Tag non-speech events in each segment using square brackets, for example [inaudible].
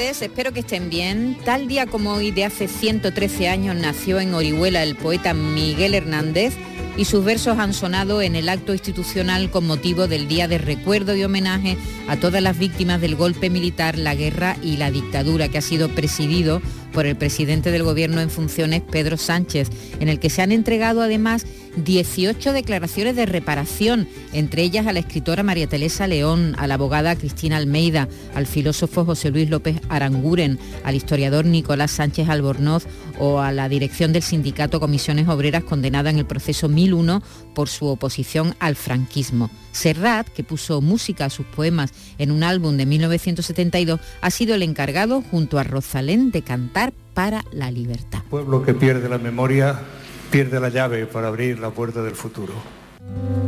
Espero que estén bien. Tal día como hoy de hace 113 años nació en Orihuela el poeta Miguel Hernández y sus versos han sonado en el acto institucional con motivo del Día de Recuerdo y Homenaje a todas las víctimas del golpe militar, la guerra y la dictadura que ha sido presidido por el presidente del Gobierno en funciones, Pedro Sánchez, en el que se han entregado además 18 declaraciones de reparación, entre ellas a la escritora María Teresa León, a la abogada Cristina Almeida, al filósofo José Luis López Aranguren, al historiador Nicolás Sánchez Albornoz o a la dirección del sindicato Comisiones Obreras condenada en el proceso 1001 por su oposición al franquismo. Serrat, que puso música a sus poemas en un álbum de 1972, ha sido el encargado junto a Rosalén de cantar para la libertad. Pueblo que pierde la memoria pierde la llave para abrir la puerta del futuro.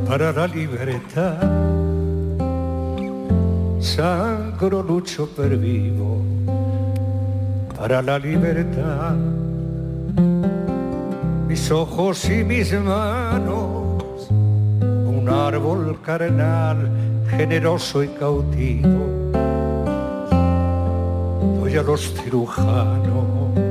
Para la libertad, sangro lucho per vivo. Para la libertad, mis ojos y mis manos, un árbol carnal, generoso y cautivo. Doy a los cirujanos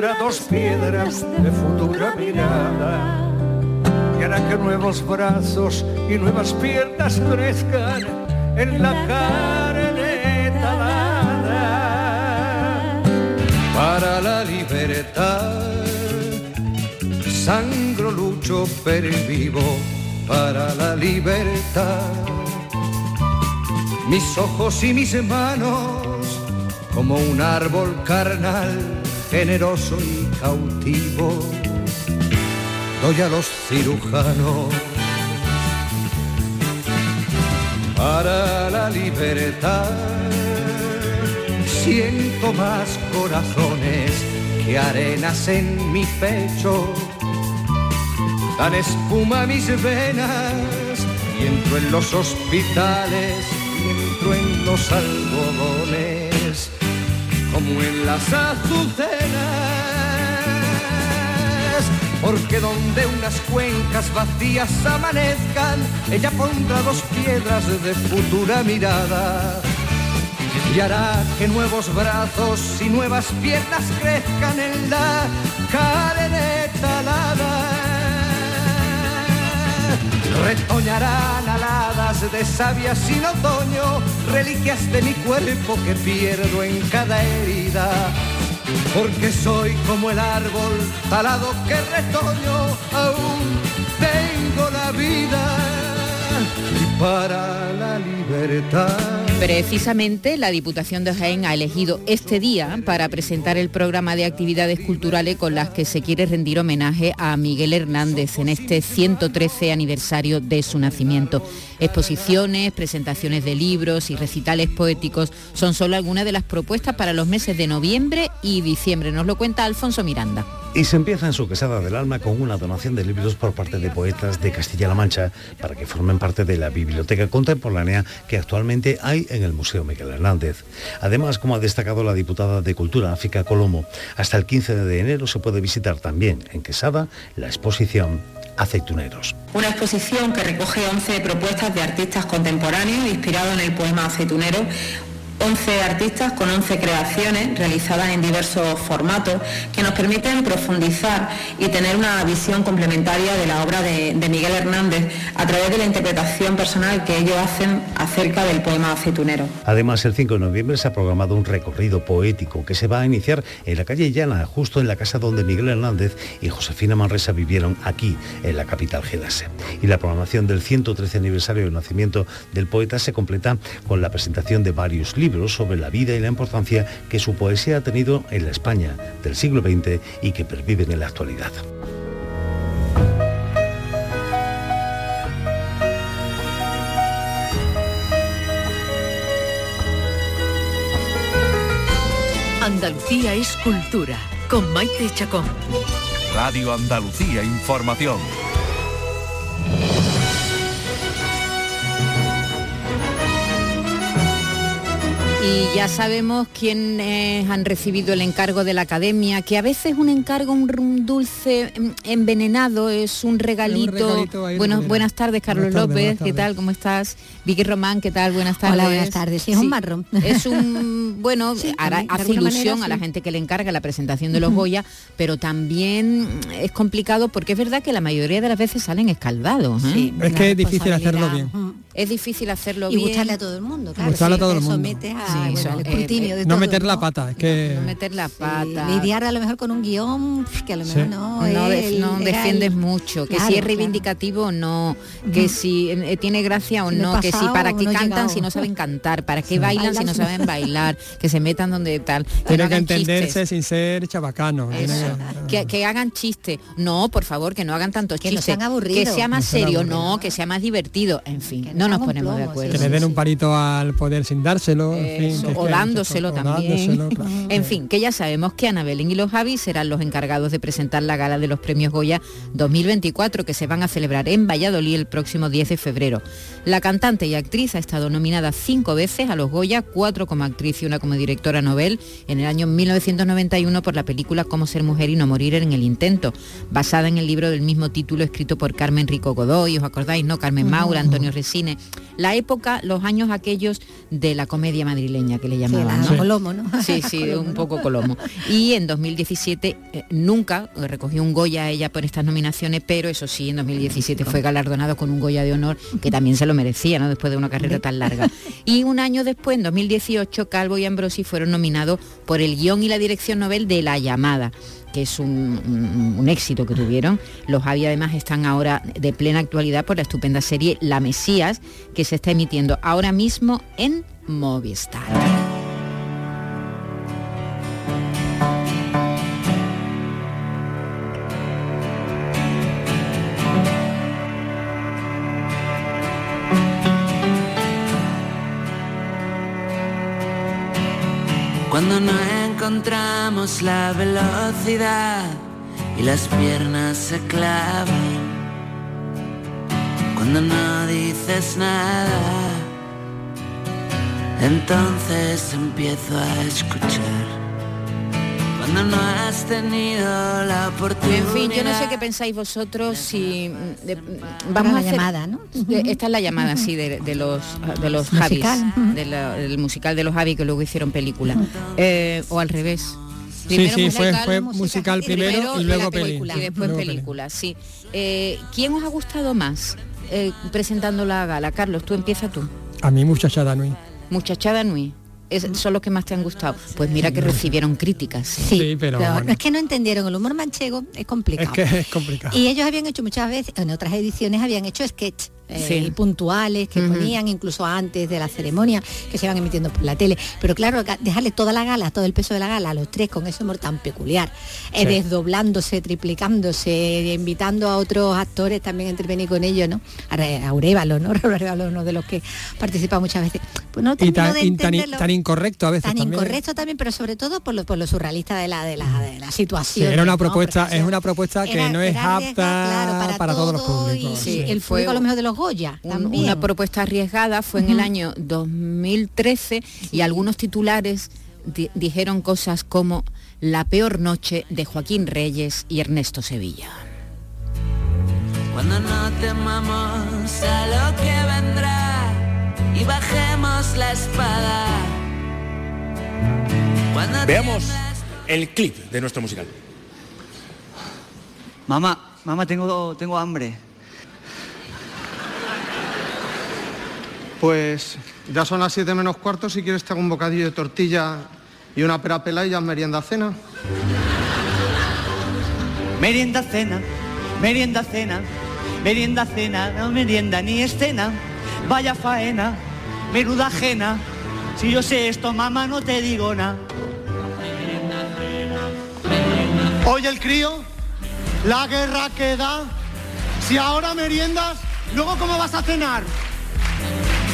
dos piedras de futura mirada y hará que nuevos brazos y nuevas piernas crezcan en la carne talada. Para la libertad, sangro lucho per vivo para la libertad. Mis ojos y mis manos, como un árbol carnal, generoso y cautivo, doy a los cirujanos. Para la libertad, siento más corazones que arenas en mi pecho dan espuma a mis venas y entro en los hospitales y entro en los algodones en las azucenas. Porque donde unas cuencas vacías amanezcan ella pondrá dos piedras de futura mirada. Y hará que nuevos brazos y nuevas piernas crezcan en la carne talada Retoñarán aladas de savia sin otoño, reliquias de mi cuerpo que pierdo en cada herida. Porque soy como el árbol talado que retoño, aún tengo la vida y para la libertad. Precisamente la Diputación de Jaén ha elegido este día para presentar el programa de actividades culturales con las que se quiere rendir homenaje a Miguel Hernández en este 113 aniversario de su nacimiento. Exposiciones, presentaciones de libros y recitales poéticos son solo algunas de las propuestas para los meses de noviembre y diciembre. Nos lo cuenta Alfonso Miranda. Y se empieza en su Quesada del Alma con una donación de libros por parte de poetas de Castilla-La Mancha para que formen parte de la biblioteca contemporánea que actualmente hay en el Museo Miguel Hernández. Además, como ha destacado la diputada de Cultura, África Colomo, hasta el 15 de enero se puede visitar también en Quesada la exposición Aceituneros. Una exposición que recoge 11 propuestas de artistas contemporáneos inspirados en el poema aceitunero 11 artistas con 11 creaciones realizadas en diversos formatos que nos permiten profundizar y tener una visión complementaria de la obra de, Miguel Hernández a través de la interpretación personal que ellos hacen acerca del poema aceitunero. Además, el 5 de noviembre se ha programado un recorrido poético que se va a iniciar en la calle Llana, justo en la casa donde Miguel Hernández y Josefina Manresa vivieron aquí, en la capital gedase. Y la programación del 113 aniversario del nacimiento del poeta se completa con la presentación de varios libros sobre la vida y la importancia que su poesía ha tenido en la España del siglo XX y que perviven en la actualidad. Andalucía es cultura, con Maite Chacón. Radio Andalucía Información. Y ya sabemos quiénes han recibido el encargo de la academia, que a veces un encargo, un, dulce envenenado, es un regalito. bueno, buenas tardes, Carlos López, ¿qué tal? ¿Cómo estás? Vicky Román, ¿qué tal? Buenas tardes. Hola, buenas tardes. es un marrón. Es un, [laughs] bueno, hace ilusión a la gente que le encarga la presentación de los Goya, pero también es complicado porque es verdad que la mayoría de las veces salen escaldados. ¿eh? es que es difícil hacerlo bien. Es difícil hacerlo bien. Y gustarle a todo el mundo, claro. Gustarle a todo el mundo. no meter la pata, es que... No meter la pata. lidiar a lo mejor con un guion que a lo mejor no No, defiendes mucho, que si es reivindicativo o no, que si eh, tiene gracia o no, que si para qué cantan si no saben cantar, para qué bailan si no saben bailar, que se metan donde tal. Tiene que, entenderse sin ser chabacano. Que, hagan chiste. No, por favor, que no hagan tantos chistes. Que sea más serio, no, que sea más divertido. En fin, no nos ponemos de acuerdo. Que le den un parito al poder sin dárselo. o dándoselo también. [laughs] en fin, que ya sabemos que Ana Belén y los Javi serán los encargados de presentar la gala de los premios Goya 2024 que se van a celebrar en Valladolid el próximo 10 de febrero. La cantante y actriz ha estado nominada cinco veces a los Goya, cuatro como actriz y una como directora Nobel en el año 1991 por la película Cómo ser mujer y no morir en el intento, basada en el libro del mismo título escrito por Carmen Rico Godoy, ¿os acordáis, no? Carmen Maura, Antonio Resine la época, los años aquellos de la comedia madrileña que le llamaban. Sí, Colomo, ¿no? Sí, sí, [laughs] un poco Colomo. Y en 2017 eh, nunca recogió un Goya a ella por estas nominaciones, pero eso sí, en 2017 fue galardonado con un Goya de honor que también se lo merecía, ¿no? Después de una carrera tan larga. Y un año después, en 2018, Calvo y Ambrosi fueron nominados por el guion y la dirección Nobel de La Llamada que es un, éxito que tuvieron. Los Javi además están ahora de plena actualidad por la estupenda serie La Mesías, que se está emitiendo ahora mismo en Movistar. La velocidad y las piernas se clavan. Cuando no dices nada, entonces empiezo a escuchar no has tenido la oportunidad. En fin, yo no sé qué pensáis vosotros si mm, vamos a hacer, llamada, ¿no? Esta es la llamada, sí, de, los de los Javis, del musical de los Javis que luego hicieron película, eh, o al revés. Sí, sí, fue, musical primero, y, luego película. Y después película, sí. Eh, ¿Quién os ha gustado más eh, presentando la gala? Carlos, tú empieza tú. A mí Muchachada Nui. Muchachada Nui son los que más te han gustado. Pues mira que recibieron críticas. Sí, pero, es que no entendieron. El humor manchego es complicado. Es que es complicado. Y ellos habían hecho muchas veces, en otras ediciones habían hecho sketch eh, puntuales que ponían incluso antes de la ceremonia que se iban emitiendo por la tele. Pero claro, dejarle toda la gala, todo el peso de la gala a los tres con ese humor tan peculiar, eh, desdoblándose, triplicándose, invitando a otros actores también a intervenir con ellos, ¿no? A Aurévalo, ¿no? [laughs] Aurévalo, uno de los que participa muchas veces. Pues no y tan, tan, incorrecto a veces. Tan incorrecto también, pero sobre todo por lo, por lo surrealista de la, de la, de la situación. era una propuesta, es una propuesta que no es apta para, todos los públicos. el fuego a lo mejor de los Goya. Una propuesta arriesgada fue en el año 2013 y algunos titulares dijeron cosas como La peor noche de Joaquín Reyes y Ernesto Sevilla. Cuando no temamos a lo que vendrá y bajemos la espada Veamos el clip de nuestro musical. Mamá, mamá, tengo, tengo hambre. Pues ya son las 7 menos cuarto, si quieres te hago un bocadillo de tortilla y una pera pelada y ya merienda cena. Merienda cena, merienda cena, merienda cena, no merienda ni escena. Vaya faena, menuda ajena. Si yo sé esto, mamá, no te digo nada. Oye el crío, la guerra que da. Si ahora meriendas, luego cómo vas a cenar.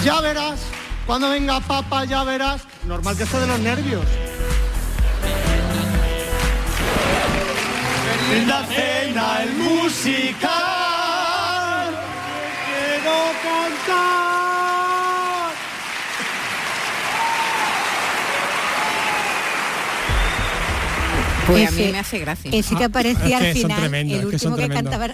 Ya verás, cuando venga papá ya verás. Normal que esté de los nervios. Merienda cena, el musical. Quiero cantar. Pues a mí me hace gracia. Ese que aparecía [laughs] Es que al son final, el es que son último que, cantaba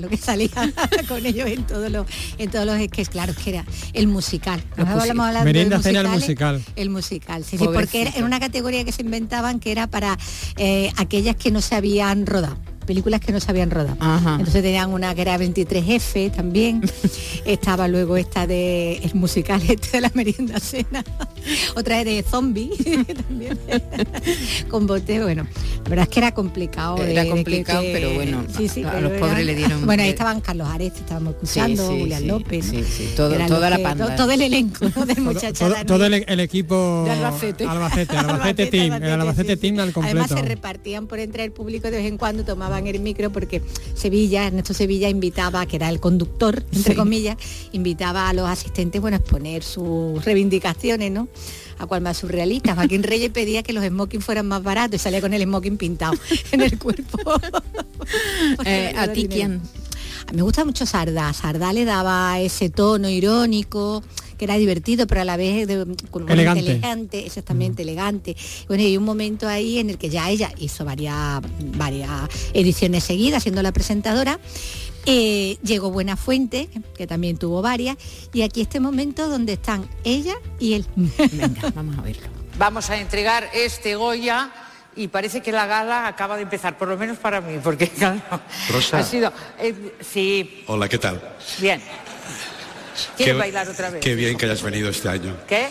lo que salía [laughs] con ellos en todos los en todos los sketches, claro, que era el musical. Nos hablamos hablando Merienda cena, el musical. El musical, sí, sí, porque era, era una categoría que se inventaban que era para eh, aquellas que no se habían rodado películas que no se habían rodado. Entonces tenían una que era 23F también. [laughs] Estaba luego esta de el musical [laughs] este de la merienda cena. [laughs] Otra de zombie también. Con bote, bueno. La verdad es que era complicado. de- Era de que- complicado, que- pero bueno, Sí, sí, a- los pobres le dieron- Bueno, ahí estaban Carlos Areste, estábamos escuchando, sí, Julián sí, López. ¿no? sí, sí, todo- Eran toda los la que- panda. to- Todo, el elenco ¿no? del Todo, muchacho todo el, el equipo De Albacete. Albacete, Albacete Team, el Albacete Team al Además se repartían por entre el público de vez en cuando, tomaban el micro porque Sevilla, Ernesto Sevilla invitaba, que era el conductor, entre Sí. comillas, invitaba a los asistentes bueno, a exponer sus reivindicaciones, ¿no? A cual más surrealista. Joaquín [laughs] Reyes pedía que los smoking fueran más baratos y salía con el smoking pintado [laughs] en el cuerpo. Eh, [laughs] ¿A ti quién? Me gusta mucho Sardá. Sardá le daba ese tono irónico que era divertido, pero a la vez de, con- Elegante. elegante, exactamente elegante. Bueno, y un momento ahí en el que ya ella hizo varias, varias ediciones seguidas siendo la presentadora. Eh, llegó Buena Fuente, que también tuvo varias, y aquí este momento donde están ella y él. Venga, [laughs] vamos a verlo. Vamos a entregar este Goya y parece que la gala acaba de empezar, por lo menos para mí, porque claro, Rosa. ha sido... eh, sí, Hola, ¿qué tal? bien. ¿Quieres Qué- bailar otra vez? Qué bien que hayas venido este año. ¿Qué?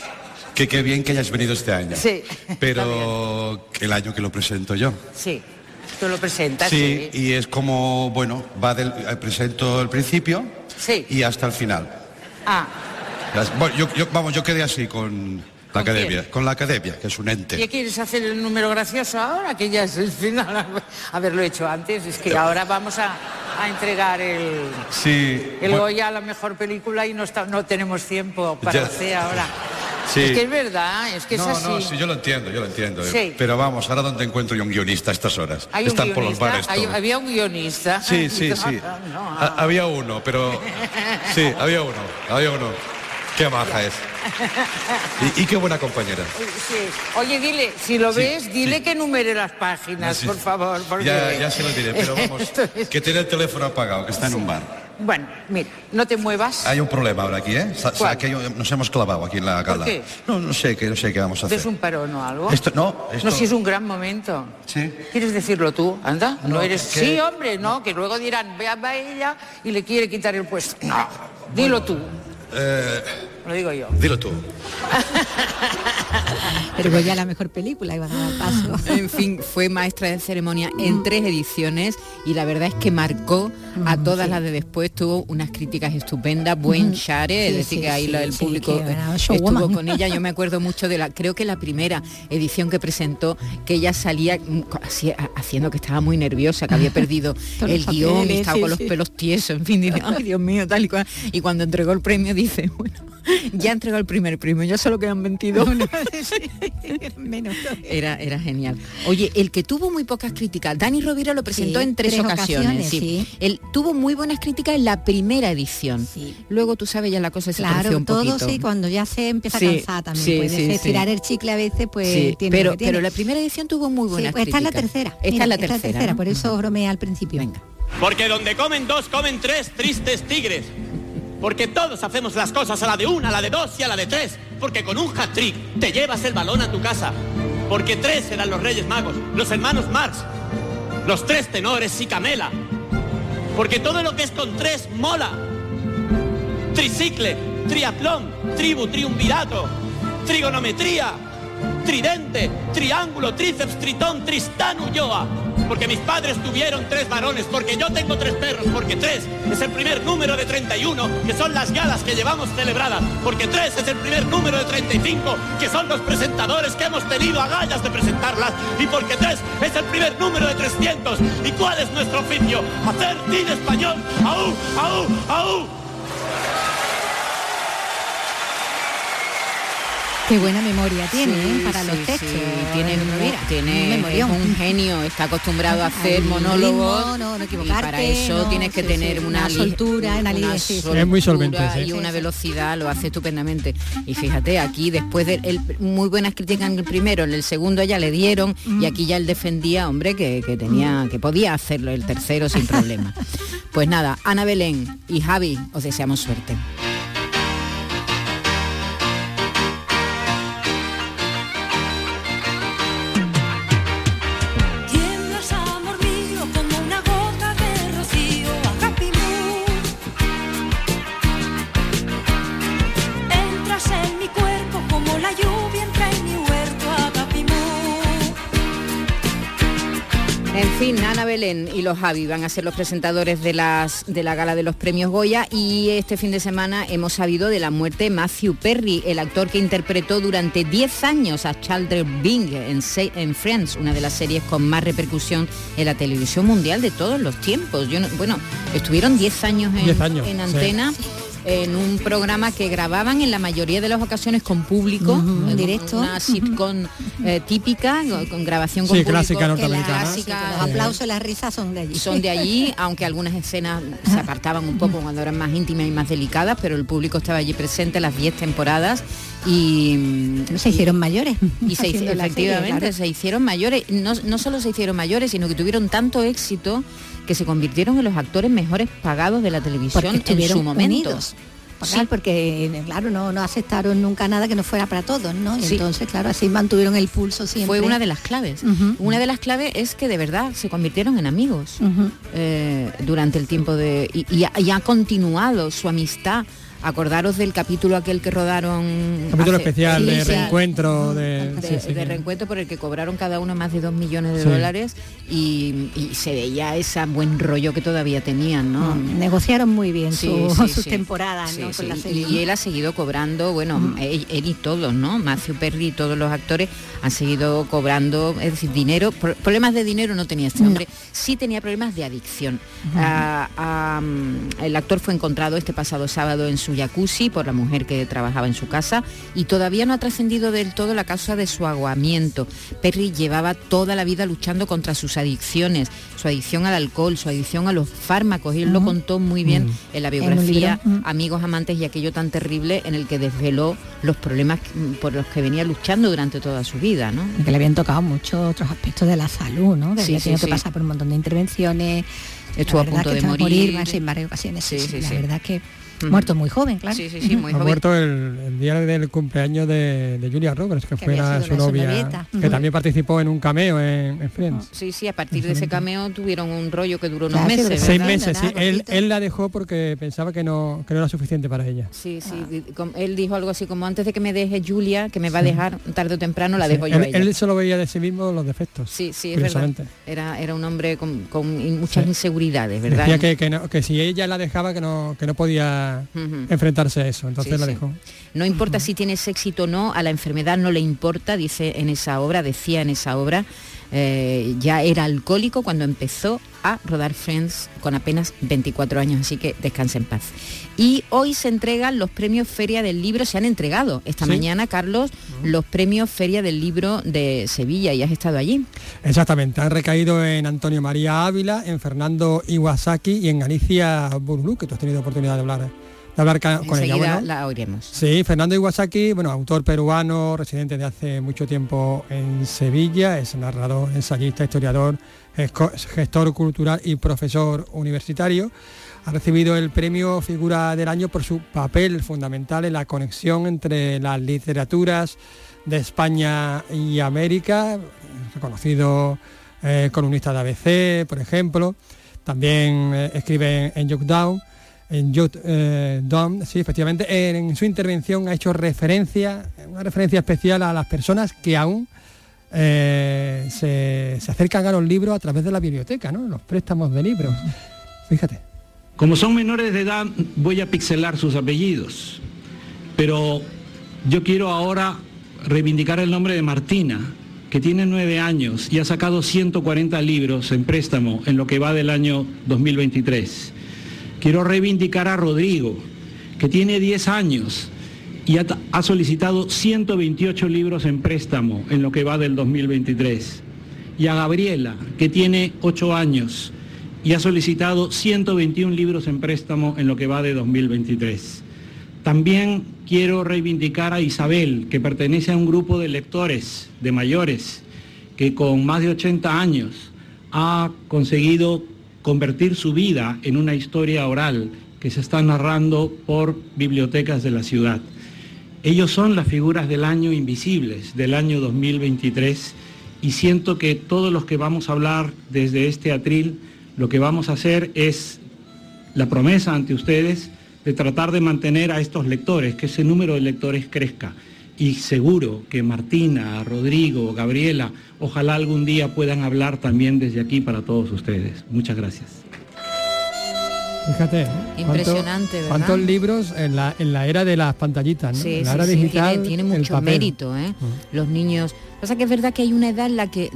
Que qué bien que hayas venido este año. Sí. Pero el año que lo presento yo. Sí, tú lo presentas. Sí, y es como, bueno, va del eh, presento el principio Sí. y hasta el final. Ah, Las- bueno, yo, yo- vamos, yo quedé así con la ¿Con academia, quién? con la academia, que es un ente. ¿y quieres hacer el número gracioso ahora? Que ya es el final. [laughs] Haberlo hecho antes, es que ahora vamos a, a entregar el, Sí. el bueno, Goya a la mejor película y no, está, no tenemos tiempo para Ya. hacer ahora. Sí. Es que es verdad, es que no, es así. no, sí, yo lo entiendo, yo lo entiendo. Sí. Pero vamos, ahora dónde encuentro yo un guionista a estas horas. Hay un Están por los bares hay- había un guionista. Sí, sí, [laughs] sí. no, no. Ha- había uno, pero sí, había uno, había uno. Qué baja es. Y, y qué buena compañera. Sí. Oye, dile, si lo Sí, ves, dile que numere las páginas, Sí. por favor. Porque... Ya, ya se lo diré, pero [laughs] vamos, es- que tiene el teléfono apagado, que está en un bar. Bueno, mira, no te muevas. Hay un problema ahora aquí, ¿eh? Que nos hemos clavado aquí en la gala. qué? No, no sé qué, no sé qué vamos a hacer. ¿Es un parón o algo? Esto, no, esto, No, si es un gran momento. Sí. ¿Quieres decirlo tú? Anda, no, No, eres... que- Sí, hombre, no, que luego dirán, vea, va ella y le quiere quitar el puesto. No, dilo tú, Eh, lo digo yo. dilo tú. [laughs] Pero ya la mejor película iba a dar paso. [laughs] En fin, fue maestra de ceremonia en tres ediciones y la verdad es que marcó a todas las de después, tuvo unas críticas estupendas, buen Ujú. share, es decir, sí, que ahí el público estuvo con ella. Yo me acuerdo mucho de la, creo que la primera edición que presentó, que ella salía mm, haciendo que estaba muy nerviosa, que había [laughs] perdido el guion y estaba sí, con los sí. pelos tiesos, en fin, dice, ay Dios mío, tal y cual. Y cuando entregó el premio dice, bueno, ya entregó el primer premio, ya solo quedan 22. [laughs] Menos. Era, era genial. Oye, el que tuvo muy pocas críticas, Dani Rovira lo presentó Sí, en tres, tres ocasiones. ocasiones, sí. sí. Él tuvo muy buenas críticas en la primera edición. Luego tú sabes ya la cosa se Claro, un todo poquito. sí, cuando ya se empieza Sí, a cansar también. sí, puede sí, ser, sí. estirar el chicle a veces, pues Sí, tiene pero, que tiene. pero la primera edición tuvo muy Sí, buenas pues esta es la críticas. tercera. Esta Mira, es la esta tercera. ¿no? por eso bromeé al principio. Venga. Porque donde comen dos, comen tres tristes tigres. Porque todos hacemos las cosas a la de una, a la de dos y a la de tres. Porque con un hat-trick te llevas el balón a tu casa. porque tres eran los Reyes Magos, los hermanos Marx, los tres tenores y Camela, porque todo lo que es con tres mola. Tricicle, triatlón, tribu, triunvirato, trigonometría, tridente, triángulo, tríceps, tritón, tristán, ulloa. Porque mis padres tuvieron tres varones, porque yo tengo tres perros, porque tres es el primer número de 31, que son las galas que llevamos celebradas, porque tres es el primer número de 35, que son los presentadores que hemos tenido agallas de presentarlas, y porque tres es el primer número de 300. ¿Y cuál es nuestro oficio? Hacer cine español. ¡Aú, aú, aú! Qué buena memoria tiene ¿eh? para los textos. Tiene, tiene un genio, está acostumbrado a hacer monólogos. No, no y para eso tienes que tener una, soltura, una, es muy solvente y una velocidad, lo hace estupendamente. Y fíjate, aquí después de el, muy buenas críticas en el primero, en el segundo ya le dieron y aquí ya él defendía, hombre, que, que tenía, que podía hacerlo el tercero sin problema. [laughs] pues nada, Ana Belén y Javi, os deseamos suerte. Y los Javi van a ser los presentadores de, las, de la gala de los premios Goya y este fin de semana hemos sabido de la muerte de Matthew Perry, el actor que interpretó durante 10 años a Chandler Bing en, en Friends, una de las series con más repercusión en la televisión mundial de todos los tiempos. Yo no- bueno, estuvieron 10 años en, 10 años, en sí. En un programa que grababan en la mayoría de las ocasiones con público, en directo. una sitcom [laughs] eh, típica, con- con grabación con Sí, público. clásica norteamericana. sí, Clásica, los aplausos y las risas son de allí. son de allí, [laughs] aunque algunas escenas se apartaban un poco cuando eran más íntimas y más delicadas, pero el público estaba allí presente las 10 temporadas y se hicieron mayores. y se serie, efectivamente claro. se hicieron mayores, no, no solo se hicieron mayores, sino que tuvieron tanto éxito que se convirtieron en los actores mejores pagados de la televisión en estuvieron su momento. unidos. Claro, porque claro, no, no aceptaron nunca nada que no fuera para todos, ¿no? Y Sí. entonces, claro, así mantuvieron el pulso siempre. Fue una de las claves. Una de las claves es que de verdad se convirtieron en amigos. Eh, durante el tiempo de y, y ha, y ha continuado su amistad acordaros del capítulo aquel que rodaron Capítulo hace- especial de reencuentro, de... de, sí, sí, de que- reencuentro por el que cobraron cada uno más de dos millones de Sí. dólares y, y se veía ese buen rollo que todavía tenían ¿no? Mm, Negociaron muy bien Sí, su- sí, sus [laughs] sí. temporadas, Sí, ¿no? sí. Con la Y- serie. Y él ha seguido cobrando, bueno, él, él y todos, ¿no? Matthew Perry y todos los actores han seguido cobrando, es decir, dinero. Pro- problemas de dinero no tenía este No. hombre, sí tenía problemas de adicción. Ah, ah, mm, el actor fue encontrado este pasado sábado en su jacuzzi por la mujer que trabajaba en su casa y todavía no ha trascendido del todo la causa de su aguamiento. Perry llevaba toda la vida luchando contra sus adicciones, su adicción al alcohol, su adicción a los fármacos, y él lo Ujú. contó muy bien en la En un biografía mm. Amigos Amantes y aquello tan terrible en el que desveló los problemas mm, por los que venía luchando durante toda su vida, ¿no? que le habían tocado muchos otros aspectos de la salud, ¿no? Que Sí, había sí, que pasar por un montón de intervenciones. Estuvo a La punto de morir. más en varias ocasiones. Sí, Sí, sí, la verdad que. Muerto muy joven, claro. Sí, sí, sí, muy Ha joven. muerto el, el día del cumpleaños de, de Julia Roberts, que, Que fue la- su novia, que también participó en un cameo en, en Friends. Sí, sí, a partir de ese cameo tuvieron un rollo que duró unos Claro, meses. Seis ¿verdad? meses, sí. Él, él la dejó porque pensaba que no, que no era suficiente para ella. Sí, sí. Él dijo algo así como antes de que me deje Julia, que me va a dejar tarde o temprano, la dejo yo a él, ella. él solo veía de sí mismo los defectos. Sí, sí, es verdad. Era, era un hombre con, muchas inseguridades, ¿verdad? Decía que, que, no- que si ella la dejaba que no, que no podía Enfrentarse a eso, entonces Sí, la sí. dejó. No importa si tienes éxito o no, a la enfermedad no le importa, dice en esa obra, decía en esa obra. eh, ya era alcohólico cuando empezó a rodar Friends con apenas 24 años, así que descanse en paz. Y hoy se entregan los premios Feria del Libro, se han entregado esta Sí. mañana, Carlos, los premios Feria del Libro de Sevilla y has estado allí. Exactamente, han recaído en Antonio María Ávila, en Fernando Iwasaki y en Alicia Burulú, que tú has tenido oportunidad de hablar hablar con ella. la oiremos. Sí, Fernando Iwasaki, bueno, autor peruano, residente de hace mucho tiempo en Sevilla, es narrador, ensayista, historiador, gestor cultural y profesor universitario. Ha recibido el premio Figura del Año por su papel fundamental en la conexión entre las literaturas de España y América, reconocido eh, columnista de ABC, por ejemplo. También eh, escribe en Down Youth eh, sí, efectivamente, en, su intervención ha hecho referencia, una referencia especial a las personas que aún eh, se, acercan a los libros a través de la biblioteca, ¿no? Los préstamos de libros. Fíjate. Como son menores de edad, voy a pixelar sus apellidos, pero yo quiero ahora reivindicar el nombre de Martina, que tiene nueve años y ha sacado 140 libros en préstamo en lo que va del año 2023. Quiero reivindicar a Rodrigo, que tiene 10 años y ha, solicitado 128 libros en préstamo en lo que va del 2023. Y a Gabriela, que tiene 8 años y ha solicitado 121 libros en préstamo en lo que va de 2023. También quiero reivindicar a Isabel, que pertenece a un grupo de lectores, de mayores, que con más de 80 años ha conseguido convertir su vida en una historia oral que se está narrando por bibliotecas de la ciudad. Ellos son las figuras del año invisibles, del año 2023, y siento que todos los que vamos a hablar desde este atril, lo que vamos a hacer es la promesa ante ustedes de tratar de mantener a estos lectores, que ese número de lectores crezca. Y seguro que Martina, Rodrigo, Gabriela ojalá algún día puedan hablar también desde aquí para todos ustedes. Muchas gracias. Fíjate, ¿eh? impresionante, ¿verdad? ¿Cuántos libros en la, en la era de las pantallitas, ¿no? en la era digital, tiene, mucho mérito, ¿eh? Los niños. Pasa que es verdad que hay una edad en la que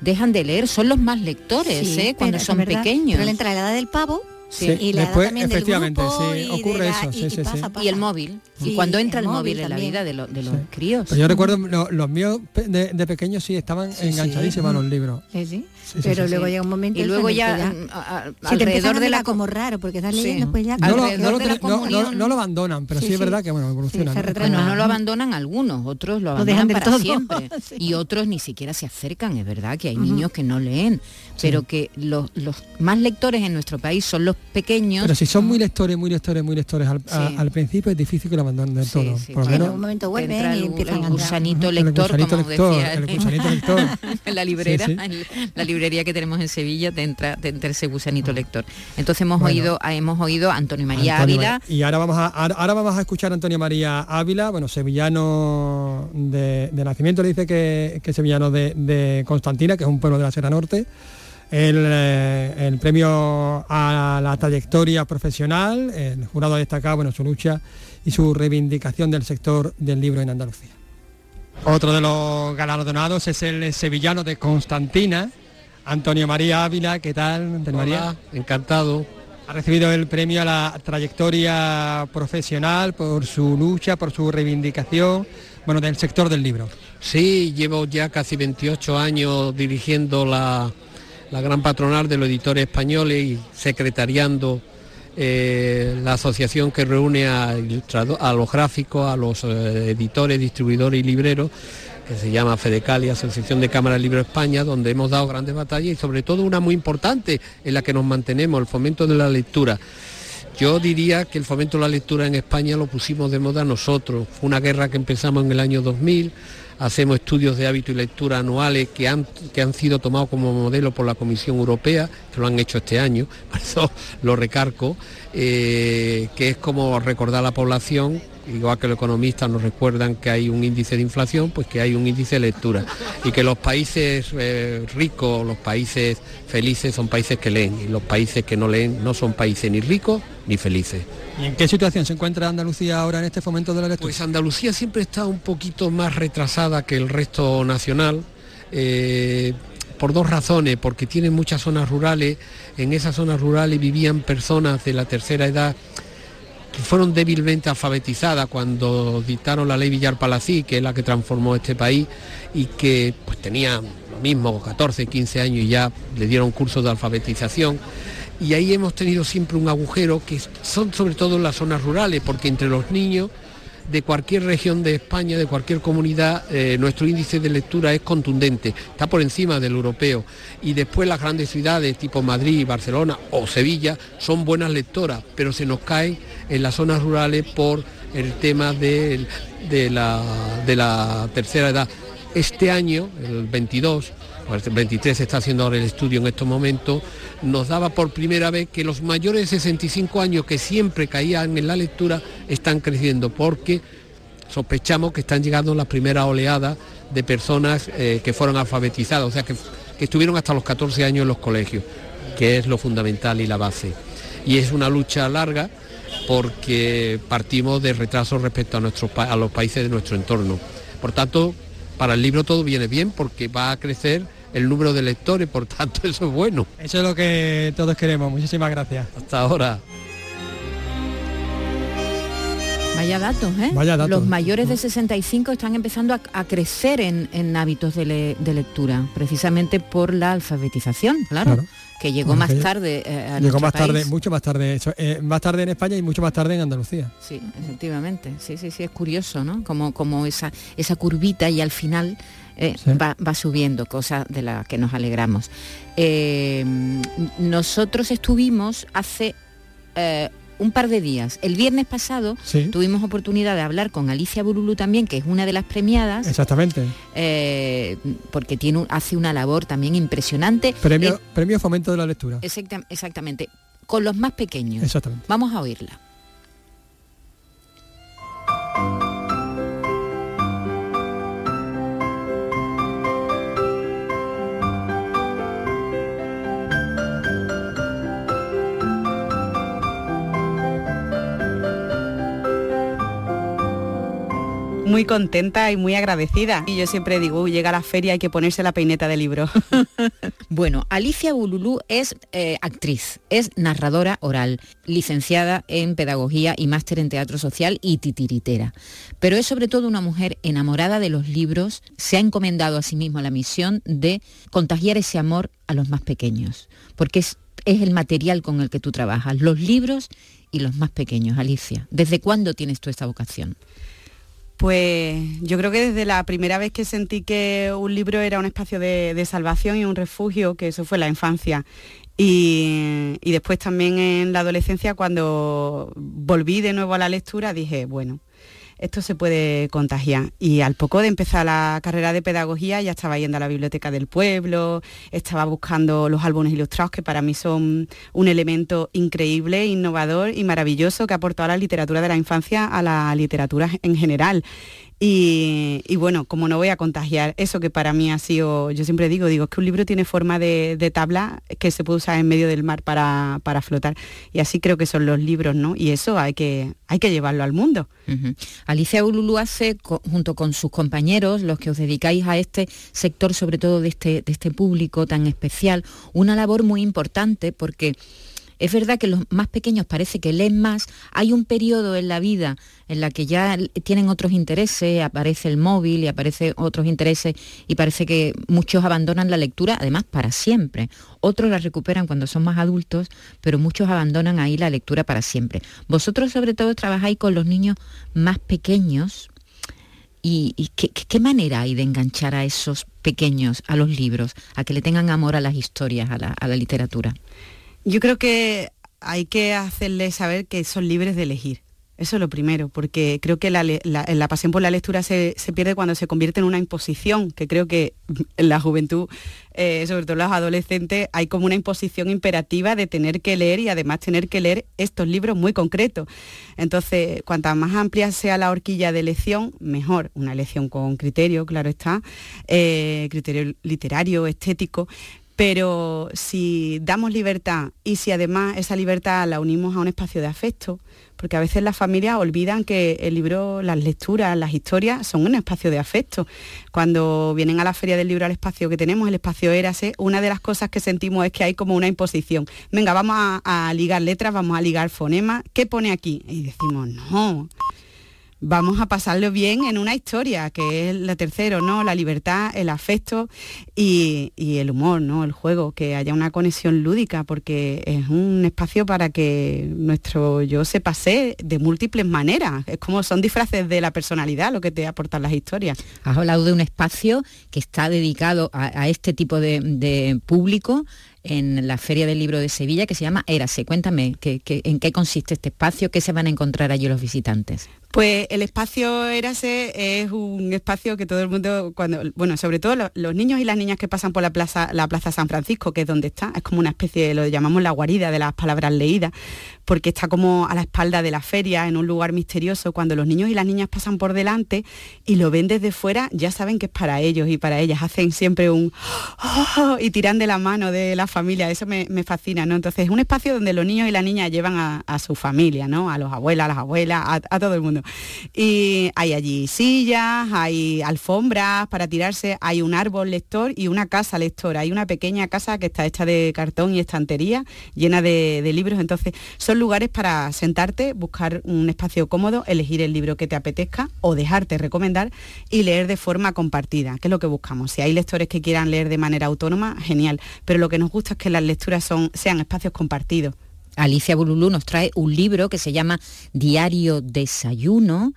dejan de leer, son los más lectores, ¿eh? Cuando son pequeños. Pero entra la edad del pavo Sí, y después efectivamente sí, ocurre eso, sí, sí, sí. Y el móvil, y cuando entra el, móvil, en la vida de, los críos. yo recuerdo los míos de, de, pequeños sí estaban enganchadísimos a los libros. Sí, pero luego llega un momento y luego ya, mm, alrededor de la como raro porque estás leyendo pues ya no lo, no, lo abandonan pero sí, es verdad que bueno evolucionan bueno no lo abandonan algunos otros lo abandonan para siempre. [laughs] Y otros ni siquiera se acercan es verdad que hay niños que no leen pero que los, los más lectores en nuestro país son los pequeños. Pero si son muy lectores, muy lectores, muy lectores al, principio es difícil que lo todo. Por en un momento vuelven y empiezan el gusanito lector, el gusanito lector, decía, el gusanito lector. [laughs] en la librera, en la librería que tenemos en Sevilla te entra, te entra ese gusanito lector. Entonces hemos oído, hemos oído a Antonio María Ávila. Y ahora vamos a ahora vamos a escuchar a Antonio María Ávila, bueno, sevillano de, nacimiento, le dice que, que sevillano de, de Constantina, que es un pueblo de la Sierra Norte eh, el, premio a la trayectoria profesional, el jurado ha destacado bueno, su lucha y su reivindicación del sector del libro en Andalucía. Otro de los galardonados es el sevillano de Constantina, Antonio María Ávila. ¿Qué tal, Antonio María? Encantado. Ha recibido el premio a la trayectoria profesional por su lucha, por su reivindicación, bueno, del sector del libro. Sí, llevo ya casi 28 años dirigiendo la, la gran patronal de los editores españoles y secretariando eh, la asociación que reúne a, los gráficos, a los eh, editores, distribuidores y libreros, que se llama Fedecali, Asociación de Cámaras Libro España, donde hemos dado grandes batallas y sobre todo una muy importante en la que nos mantenemos, el fomento de la lectura. Yo diría que el fomento de la lectura en España lo pusimos de moda nosotros. Fue una guerra que empezamos en el año 2000, hacemos estudios de hábito y lectura anuales que han, que han sido tomados como modelo por la Comisión Europea, que lo han hecho este año, [laughs] por eso lo recarco, eh, que es como recordar a la población igual que los economistas nos recuerdan que hay un índice de inflación, pues que hay un índice de lectura y que los países eh, ricos, los países felices son países que leen y los países que no leen no son países ni ricos ni felices. ¿Y en qué situación se encuentra Andalucía ahora en este fomento de la lectura? Pues Andalucía siempre está un poquito más retrasada que el resto nacional. Eh, por dos razones, porque tiene muchas zonas rurales, en esas zonas rurales vivían personas de la tercera edad fueron débilmente alfabetizadas cuando dictaron la ley Villar Palací, que es la que transformó este país, y que pues tenían lo mismo, 14, 15 años y ya le dieron cursos de alfabetización y ahí hemos tenido siempre un agujero que son sobre todo en las zonas rurales, porque entre los niños de cualquier región de España, de cualquier comunidad, eh, nuestro índice de lectura es contundente, está por encima del europeo. Y después las grandes ciudades tipo Madrid, Barcelona o Sevilla son buenas lectoras, pero se nos cae en las zonas rurales por el tema de, de la, de la tercera edad. Este año, el 22, el 23 se está haciendo ahora el estudio en estos momentos, nos daba por primera vez que los mayores de 65 años que siempre caían en la lectura están creciendo porque sospechamos que están llegando las primeras oleadas de personas eh, que fueron alfabetizadas, o sea, que, que estuvieron hasta los 14 años en los colegios, que es lo fundamental y la base. Y es una lucha larga porque partimos de retrasos respecto a, nuestros, a los países de nuestro entorno. Por tanto, para el libro todo viene bien porque va a crecer el número de lectores, por tanto [laughs] eso es bueno. Eso es lo que todos queremos. Muchísimas gracias. Hasta ahora. Vaya datos, ¿eh? Vaya datos. Los mayores de 65 están empezando a, a crecer en, en hábitos de, le- de lectura, precisamente por la alfabetización, claro, Claro. Que llegó Bueno, más que tarde eh, a Llegó más tarde, mucho más tarde, eh, más tarde en España y mucho más tarde en Andalucía. Sí, efectivamente. Sí, sí, sí, es curioso, ¿no? Como, como esa, esa curvita y al final eh, Sí. va, va subiendo, cosa de la que nos alegramos. Nosotros estuvimos hace un par de días, el viernes pasado, Sí. tuvimos oportunidad de hablar con Alicia Burulu también, que es una de las premiadas. Exactamente. eh, porque tiene, un- hace una labor también impresionante. Premio, Eh, premio Fomento de la Lectura. exacta- exactamente, con los más pequeños. Exactamente. Vamos a oírla. Muy contenta y muy agradecida. Y yo siempre digo, "Uy, llega la feria hay que ponerse la peineta de libro. [laughs] Bueno, Alicia Bululú es eh, actriz, es narradora oral, licenciada en pedagogía y máster en teatro social y titiritera. Pero es sobre todo una mujer enamorada de los libros, se ha encomendado a sí misma la misión de contagiar ese amor a los más pequeños, porque es, es el material con el que tú trabajas, los libros y los más pequeños. Alicia, ¿desde cuándo tienes tú esta vocación? Pues yo creo que desde la primera vez que sentí que un libro era un espacio de, salvación y un refugio, que eso fue la infancia. Y después también en la adolescencia, cuando volví de nuevo a la lectura, dije, bueno, esto se puede contagiar. Y al poco de empezar la carrera de pedagogía ya estaba yendo a la biblioteca del pueblo, estaba buscando los álbumes ilustrados, que para mí son un elemento increíble, innovador y maravilloso que ha aportado a la literatura de la infancia a la literatura en general. Y, bueno, como no voy a contagiar eso que para mí ha sido, yo siempre digo, digo, es que un libro tiene forma de, tabla que se puede usar en medio del mar para, para flotar. Y así creo que son los libros, ¿no? Y eso hay que, hay que llevarlo al mundo. Alicia Ululu hace, junto con sus compañeros, los que os dedicáis a este sector, sobre todo de este, de este público tan especial, una labor muy importante porque es verdad que los más pequeños parece que leen más. Hay un periodo en la vida en la que ya tienen otros intereses, aparece el móvil y aparece otros intereses y parece que muchos abandonan la lectura, además para siempre. Otros la recuperan cuando son más adultos, pero muchos abandonan ahí la lectura para siempre. Vosotros sobre todo trabajáis con los niños más pequeños y, ¿qué, manera hay de enganchar a esos pequeños a los libros, a que le tengan amor a las historias, a la literatura. Yo creo que hay que hacerles saber que son libres de elegir. Eso es lo primero, porque creo que la- la pasión por la lectura se, se pierde cuando se convierte en una imposición, que creo que [laughs] en la juventud, eh, sobre todo los adolescentes, hay como una imposición imperativa de tener que leer y además tener que leer estos libros muy concretos. Entonces, cuanta más amplia sea la horquilla de elección, mejor. Una elección con criterio, claro está, eh, criterio literario, estético, pero si damos libertad y si además esa libertad la unimos a un espacio de afecto, porque a veces las familias olvidan que el libro, las lecturas, las historias son un espacio de afecto. Cuando vienen a la feria del libro al espacio que tenemos, el espacio Érase, una de las cosas que sentimos es que hay como una imposición. Venga, vamos a, a ligar letras, vamos a ligar fonemas. ¿Qué pone aquí? Y decimos, no, vamos a pasarlo bien en una historia, que es la tercero, ¿no? La libertad, el afecto y, el humor, ¿no? El juego, que haya una conexión lúdica, porque es un espacio para que nuestro yo se pase de múltiples maneras. Es como son disfraces de la personalidad lo que te aportan las historias. Has hablado de un espacio que está dedicado a, este tipo de, público en la Feria del Libro de Sevilla que se llama Érase. Cuéntame, ¿qué, qué, en qué consiste este espacio? ¿Qué se van a encontrar allí los visitantes? Pues el espacio Érase es un espacio que todo el mundo, cuando, bueno, sobre todo los, niños y las niñas que pasan por la plaza, la plaza San Francisco, que es donde está, es como una especie, de, lo llamamos la guarida de las palabras leídas, porque está como a la espalda de la feria, en un lugar misterioso. Cuando los niños y las niñas pasan por delante y lo ven desde fuera, ya saben que es para ellos y para ellas. Hacen siempre un oh, y tiran de la mano de la familia. Eso me, fascina, ¿no? Entonces es un espacio donde los niños y las niñas llevan a, su familia, ¿no? A los abuelas, a las abuelas, a, todo el mundo. Y hay allí sillas, hay alfombras para tirarse, hay un árbol lector y una casa lectora. Hay una pequeña casa que está hecha de cartón y estantería llena de, de libros. Entonces son lugares para sentarte, buscar un espacio cómodo, elegir el libro que te apetezca o dejarte recomendar y leer de forma compartida, que es lo que buscamos. Si hay lectores que quieran leer de manera autónoma, genial, pero lo que nos gusta es que las lecturas son, sean espacios compartidos. Alicia Bululú nos trae un libro que se llama Diario Desayuno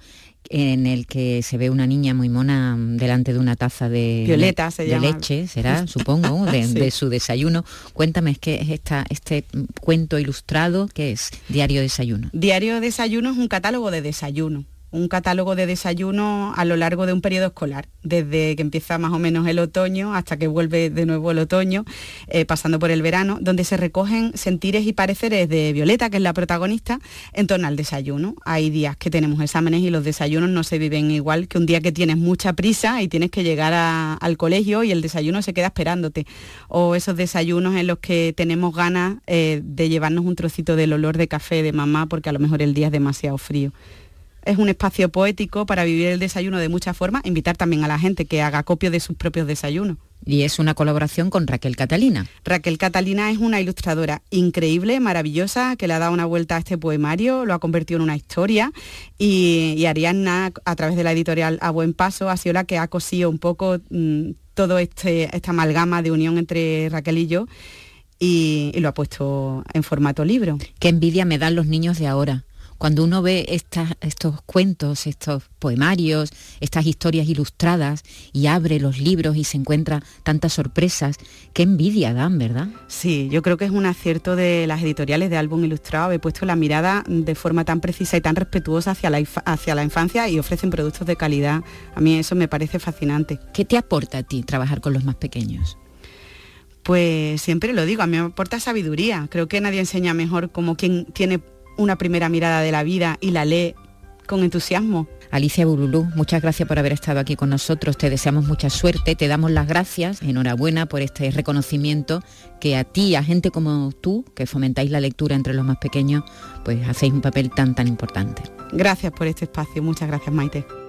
en el que se ve una niña muy mona delante de una taza de, Violeta, se de llama. leche, será, supongo, [laughs] de, sí. de, su desayuno. Cuéntame, ¿qué es esta, este cuento ilustrado? ¿Qué es Diario Desayuno? Diario Desayuno es un catálogo de desayuno un catálogo de desayuno a lo largo de un periodo escolar, desde que empieza más o menos el otoño hasta que vuelve de nuevo el otoño, eh, pasando por el verano, donde se recogen sentires y pareceres de Violeta, que es la protagonista, en torno al desayuno. Hay días que tenemos exámenes y los desayunos no se viven igual que un día que tienes mucha prisa y tienes que llegar al colegio y el desayuno se queda esperándote. O esos desayunos en los que tenemos ganas eh, de llevarnos un trocito del olor de café de mamá porque a lo mejor el día es demasiado frío es un espacio poético para vivir el desayuno de muchas formas, invitar también a la gente que haga copio de sus propios desayunos. Y es una colaboración con Raquel Catalina. Raquel Catalina es una ilustradora increíble, maravillosa, que le ha dado una vuelta a este poemario, lo ha convertido en una historia y, y Ariadna, a través de la editorial A Buen Paso, ha sido la que ha cosido un poco mmm, todo este, esta amalgama de unión entre Raquel y yo y, y lo ha puesto en formato libro. Qué envidia me dan los niños de ahora cuando uno ve estos cuentos, estos poemarios, estas historias ilustradas y abre los libros y se encuentra tantas sorpresas, qué envidia dan, ¿verdad? Sí, yo creo que es un acierto de las editoriales de álbum ilustrado, haber puesto la mirada de forma tan precisa y tan respetuosa hacia la, hacia la infancia y ofrecen productos de calidad. A mí eso me parece fascinante. ¿Qué te aporta a ti trabajar con los más pequeños? Pues siempre lo digo, a mí me aporta sabiduría. Creo que nadie enseña mejor como quien tiene una primera mirada de la vida y la lee con entusiasmo. Alicia Burulú, muchas gracias por haber estado aquí con nosotros, te deseamos mucha suerte, te damos las gracias, enhorabuena por este reconocimiento que a ti, a gente como tú, que fomentáis la lectura entre los más pequeños, pues hacéis un papel tan tan importante. Gracias por este espacio, muchas gracias Maite.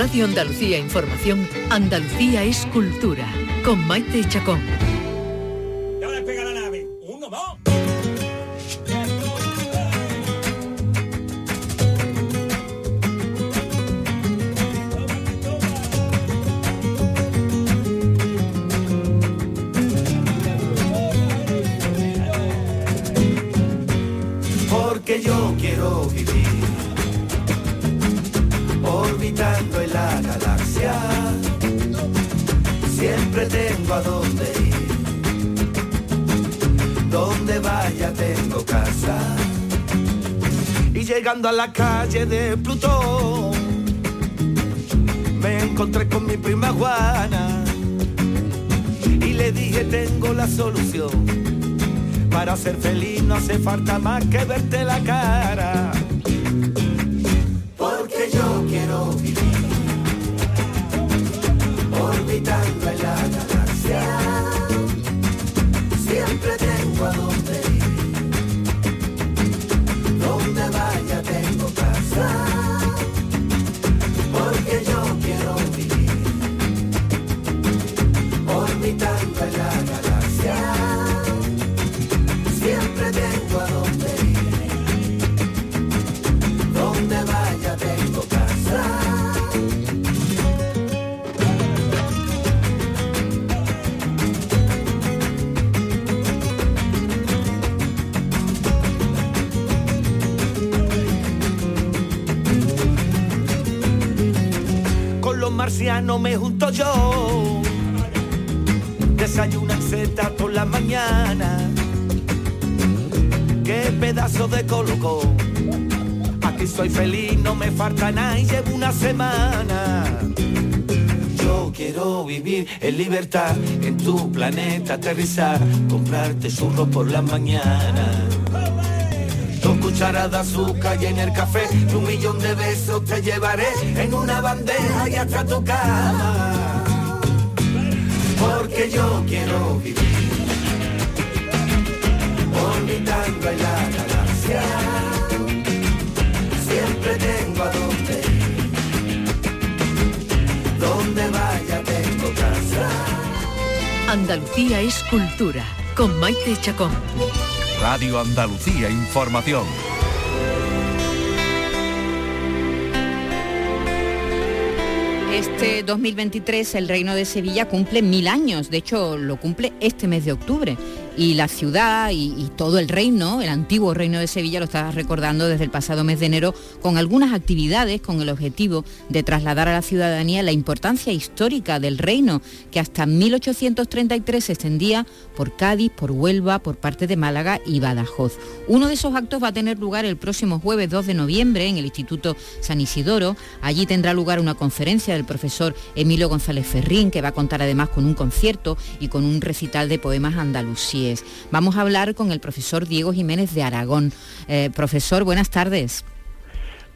Radio Andalucía Información, Andalucía es cultura, con Maite Chacón. Ya despega la nave. Uno, dos. Porque yo quiero vivir orbitando en la galaxia. Siempre tengo a dónde ir. Donde vaya tengo casa. Y llegando a la calle de Plutón, me encontré con mi prima Juana. Y le dije, tengo la solución. Para ser feliz no hace falta más que verte la cara orbitando en la galaxia. Siempre tengo Marcianos me junto yo. Desayunan seta por la mañana. Qué pedazo de colocó. Aquí soy feliz, no me falta nada y llevo una semana. Yo quiero vivir en libertad, en tu planeta aterrizar, comprarte churros por la mañana. Dos cucharadas de azúcar y en el café, un millón de besos te llevaré en una bandeja y hasta tu cama. Porque yo quiero vivir orbitando en la galaxia. Siempre tengo a dónde ir. Donde vaya tengo casa. Andalucía es cultura, con Maite Chacón. Radio Andalucía Información. Este 2023 el Reino de Sevilla cumple mil años, de hecho lo cumple este mes de octubre. Y la ciudad y, todo el reino, el antiguo reino de Sevilla, lo está recordando desde el pasado mes de enero con algunas actividades con el objetivo de trasladar a la ciudadanía la importancia histórica del reino, que hasta 1833 se extendía por Cádiz, por Huelva, por parte de Málaga y Badajoz. Uno de esos actos va a tener lugar el próximo jueves 2 de noviembre en el Instituto San Isidoro. Allí tendrá lugar una conferencia del profesor Emilio González Ferrín, que va a contar además con un concierto y con un recital de poemas Vamos a hablar con el profesor Diego Jiménez de Aragón. Eh, profesor, buenas tardes.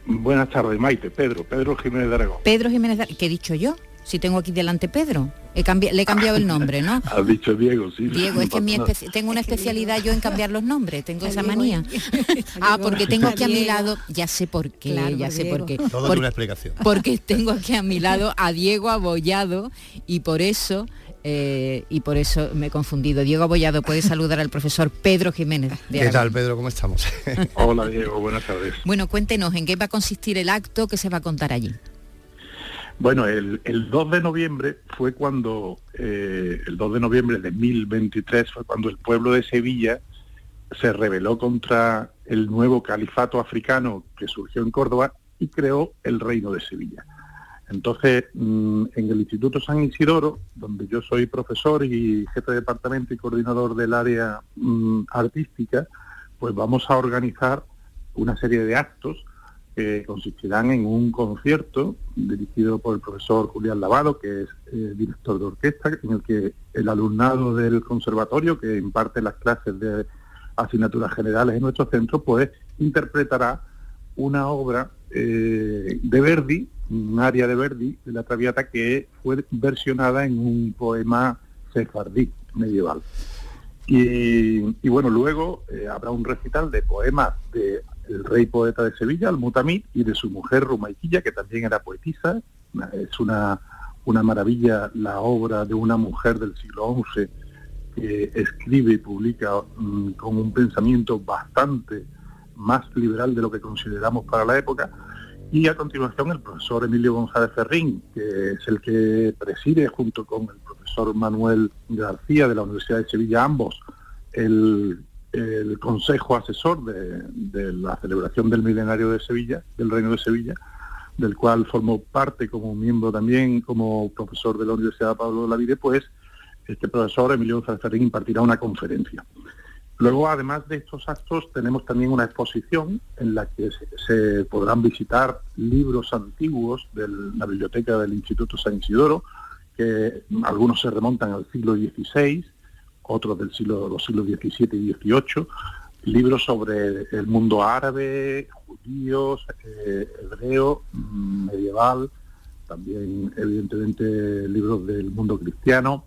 Buenas tardes, Maite. Pedro, Pedro Jiménez de Aragón. Pedro Jiménez de Aragón. ¿Qué he dicho yo? Si tengo aquí delante Pedro. He cambi- le he cambiado el nombre, ¿no? [laughs] Has dicho Diego, sí. Diego, es que mi espe- tengo una especialidad yo en cambiar los nombres, tengo esa manía. [laughs] [laughs] ah, porque tengo aquí a mi lado, ya sé por qué, Claro, ya sé Diego. por qué. Todo Por- tiene una explicación. porque tengo aquí a mi lado a Diego Abollado y por eso eh, y por eso me he confundido. Diego Abollado puede saludar al profesor Pedro Jiménez. de ¿Qué tal. Pedro? ¿Cómo estamos? [laughs] [laughs] Hola, Diego, buenas tardes. Bueno, cuéntenos en qué va a consistir el acto que se va a contar allí. Bueno, el, el 2 de noviembre fue cuando, eh, el 2 de noviembre de 1023 fue cuando el pueblo de Sevilla se rebeló contra el nuevo califato africano que surgió en Córdoba y creó el reino de Sevilla. Entonces, mm, en el Instituto San Isidoro, donde yo soy profesor y jefe de departamento y coordinador del área mm, artística, pues vamos a organizar una serie de actos que consistirán en un concierto dirigido por el profesor Julián Lavado, que es eh, director de orquesta, en el que el alumnado del conservatorio que imparte las clases de asignaturas generales en nuestro centro, pues interpretará una obra eh, de Verdi, un área de Verdi, de la Traviata, que fue versionada en un poema sefardí medieval. Y, bueno, luego eh, habrá un recital de poemas de el rey poeta de Sevilla, el Mutamid, y de su mujer Rumaiquilla, que también era poetisa. Es una, una maravilla la obra de una mujer del siglo XI que escribe y publica mm, con un pensamiento bastante más liberal de lo que consideramos para la época. Y a continuación el profesor Emilio González Ferrín, que es el que preside junto con el profesor Manuel García de la Universidad de Sevilla, ambos, el, el consejo asesor de, de la celebración del milenario de Sevilla, del Reino de Sevilla, del cual formó parte como miembro también, como profesor de la Universidad Pablo de la Vide, pues este profesor Emilio González Ferrín impartirá una conferencia. Luego, además de estos actos, tenemos también una exposición en la que se, podrán visitar libros antiguos de la biblioteca del Instituto San Isidoro, que algunos se remontan al siglo XVI, otros del siglo, los siglos XVII y XVIII, libros sobre el mundo árabe, judíos, eh, hebreo, mm, medieval, también evidentemente libros del mundo cristiano,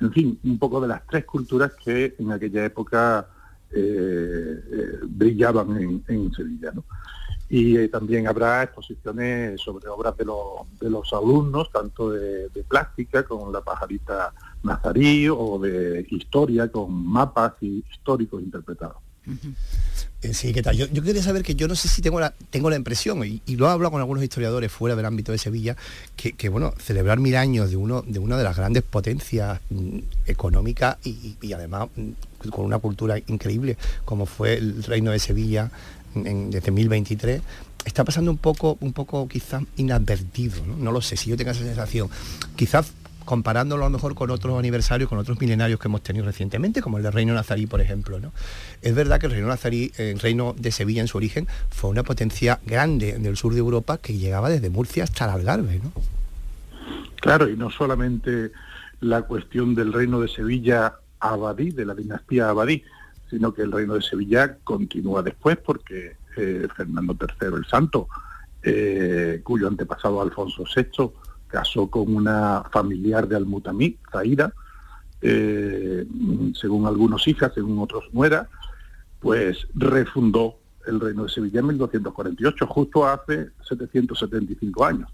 en fin, un poco de las tres culturas que en aquella época eh, eh, brillaban en, Sevilla. y eh, también habrá exposiciones sobre obras de, los- de los alumnos, tanto de, de plástica con la pajarita nazarí o de historia con mapas y- históricos interpretados. Eh, Sí, ¿qué tal? Yo, quería saber que yo no sé si tengo la, tengo la impresión, y, lo he hablado con algunos historiadores fuera del ámbito de Sevilla, que, bueno, celebrar mil años de uno de una de las grandes potencias mm, económicas y además mm, con una cultura increíble, como fue el reino de Sevilla en- desde 1023, está pasando un poco, un poco quizás inadvertido, ¿no? No lo sé, si yo tengo esa sensación. Quizás comparándolo a lo mejor con otros aniversarios, con otros milenarios que hemos tenido recientemente, como el del Reino Nazarí, por ejemplo. ¿no? Es verdad que el Reino Nazarí, el Reino de Sevilla en su origen, fue una potencia grande del sur de Europa que llegaba desde Murcia hasta el Algarve. ¿no? Claro, y no solamente la cuestión del reino de Sevilla abadí, de la dinastía abadí, sino que el reino de Sevilla continúa después porque eh, Fernando III el Santo, eh, cuyo antepasado Alfonso VI casó con una familiar de Almutamí, Zaira, eh, según algunos hijas, según otros nuera, pues refundó el reino de Sevilla en 1248, justo hace 775 años.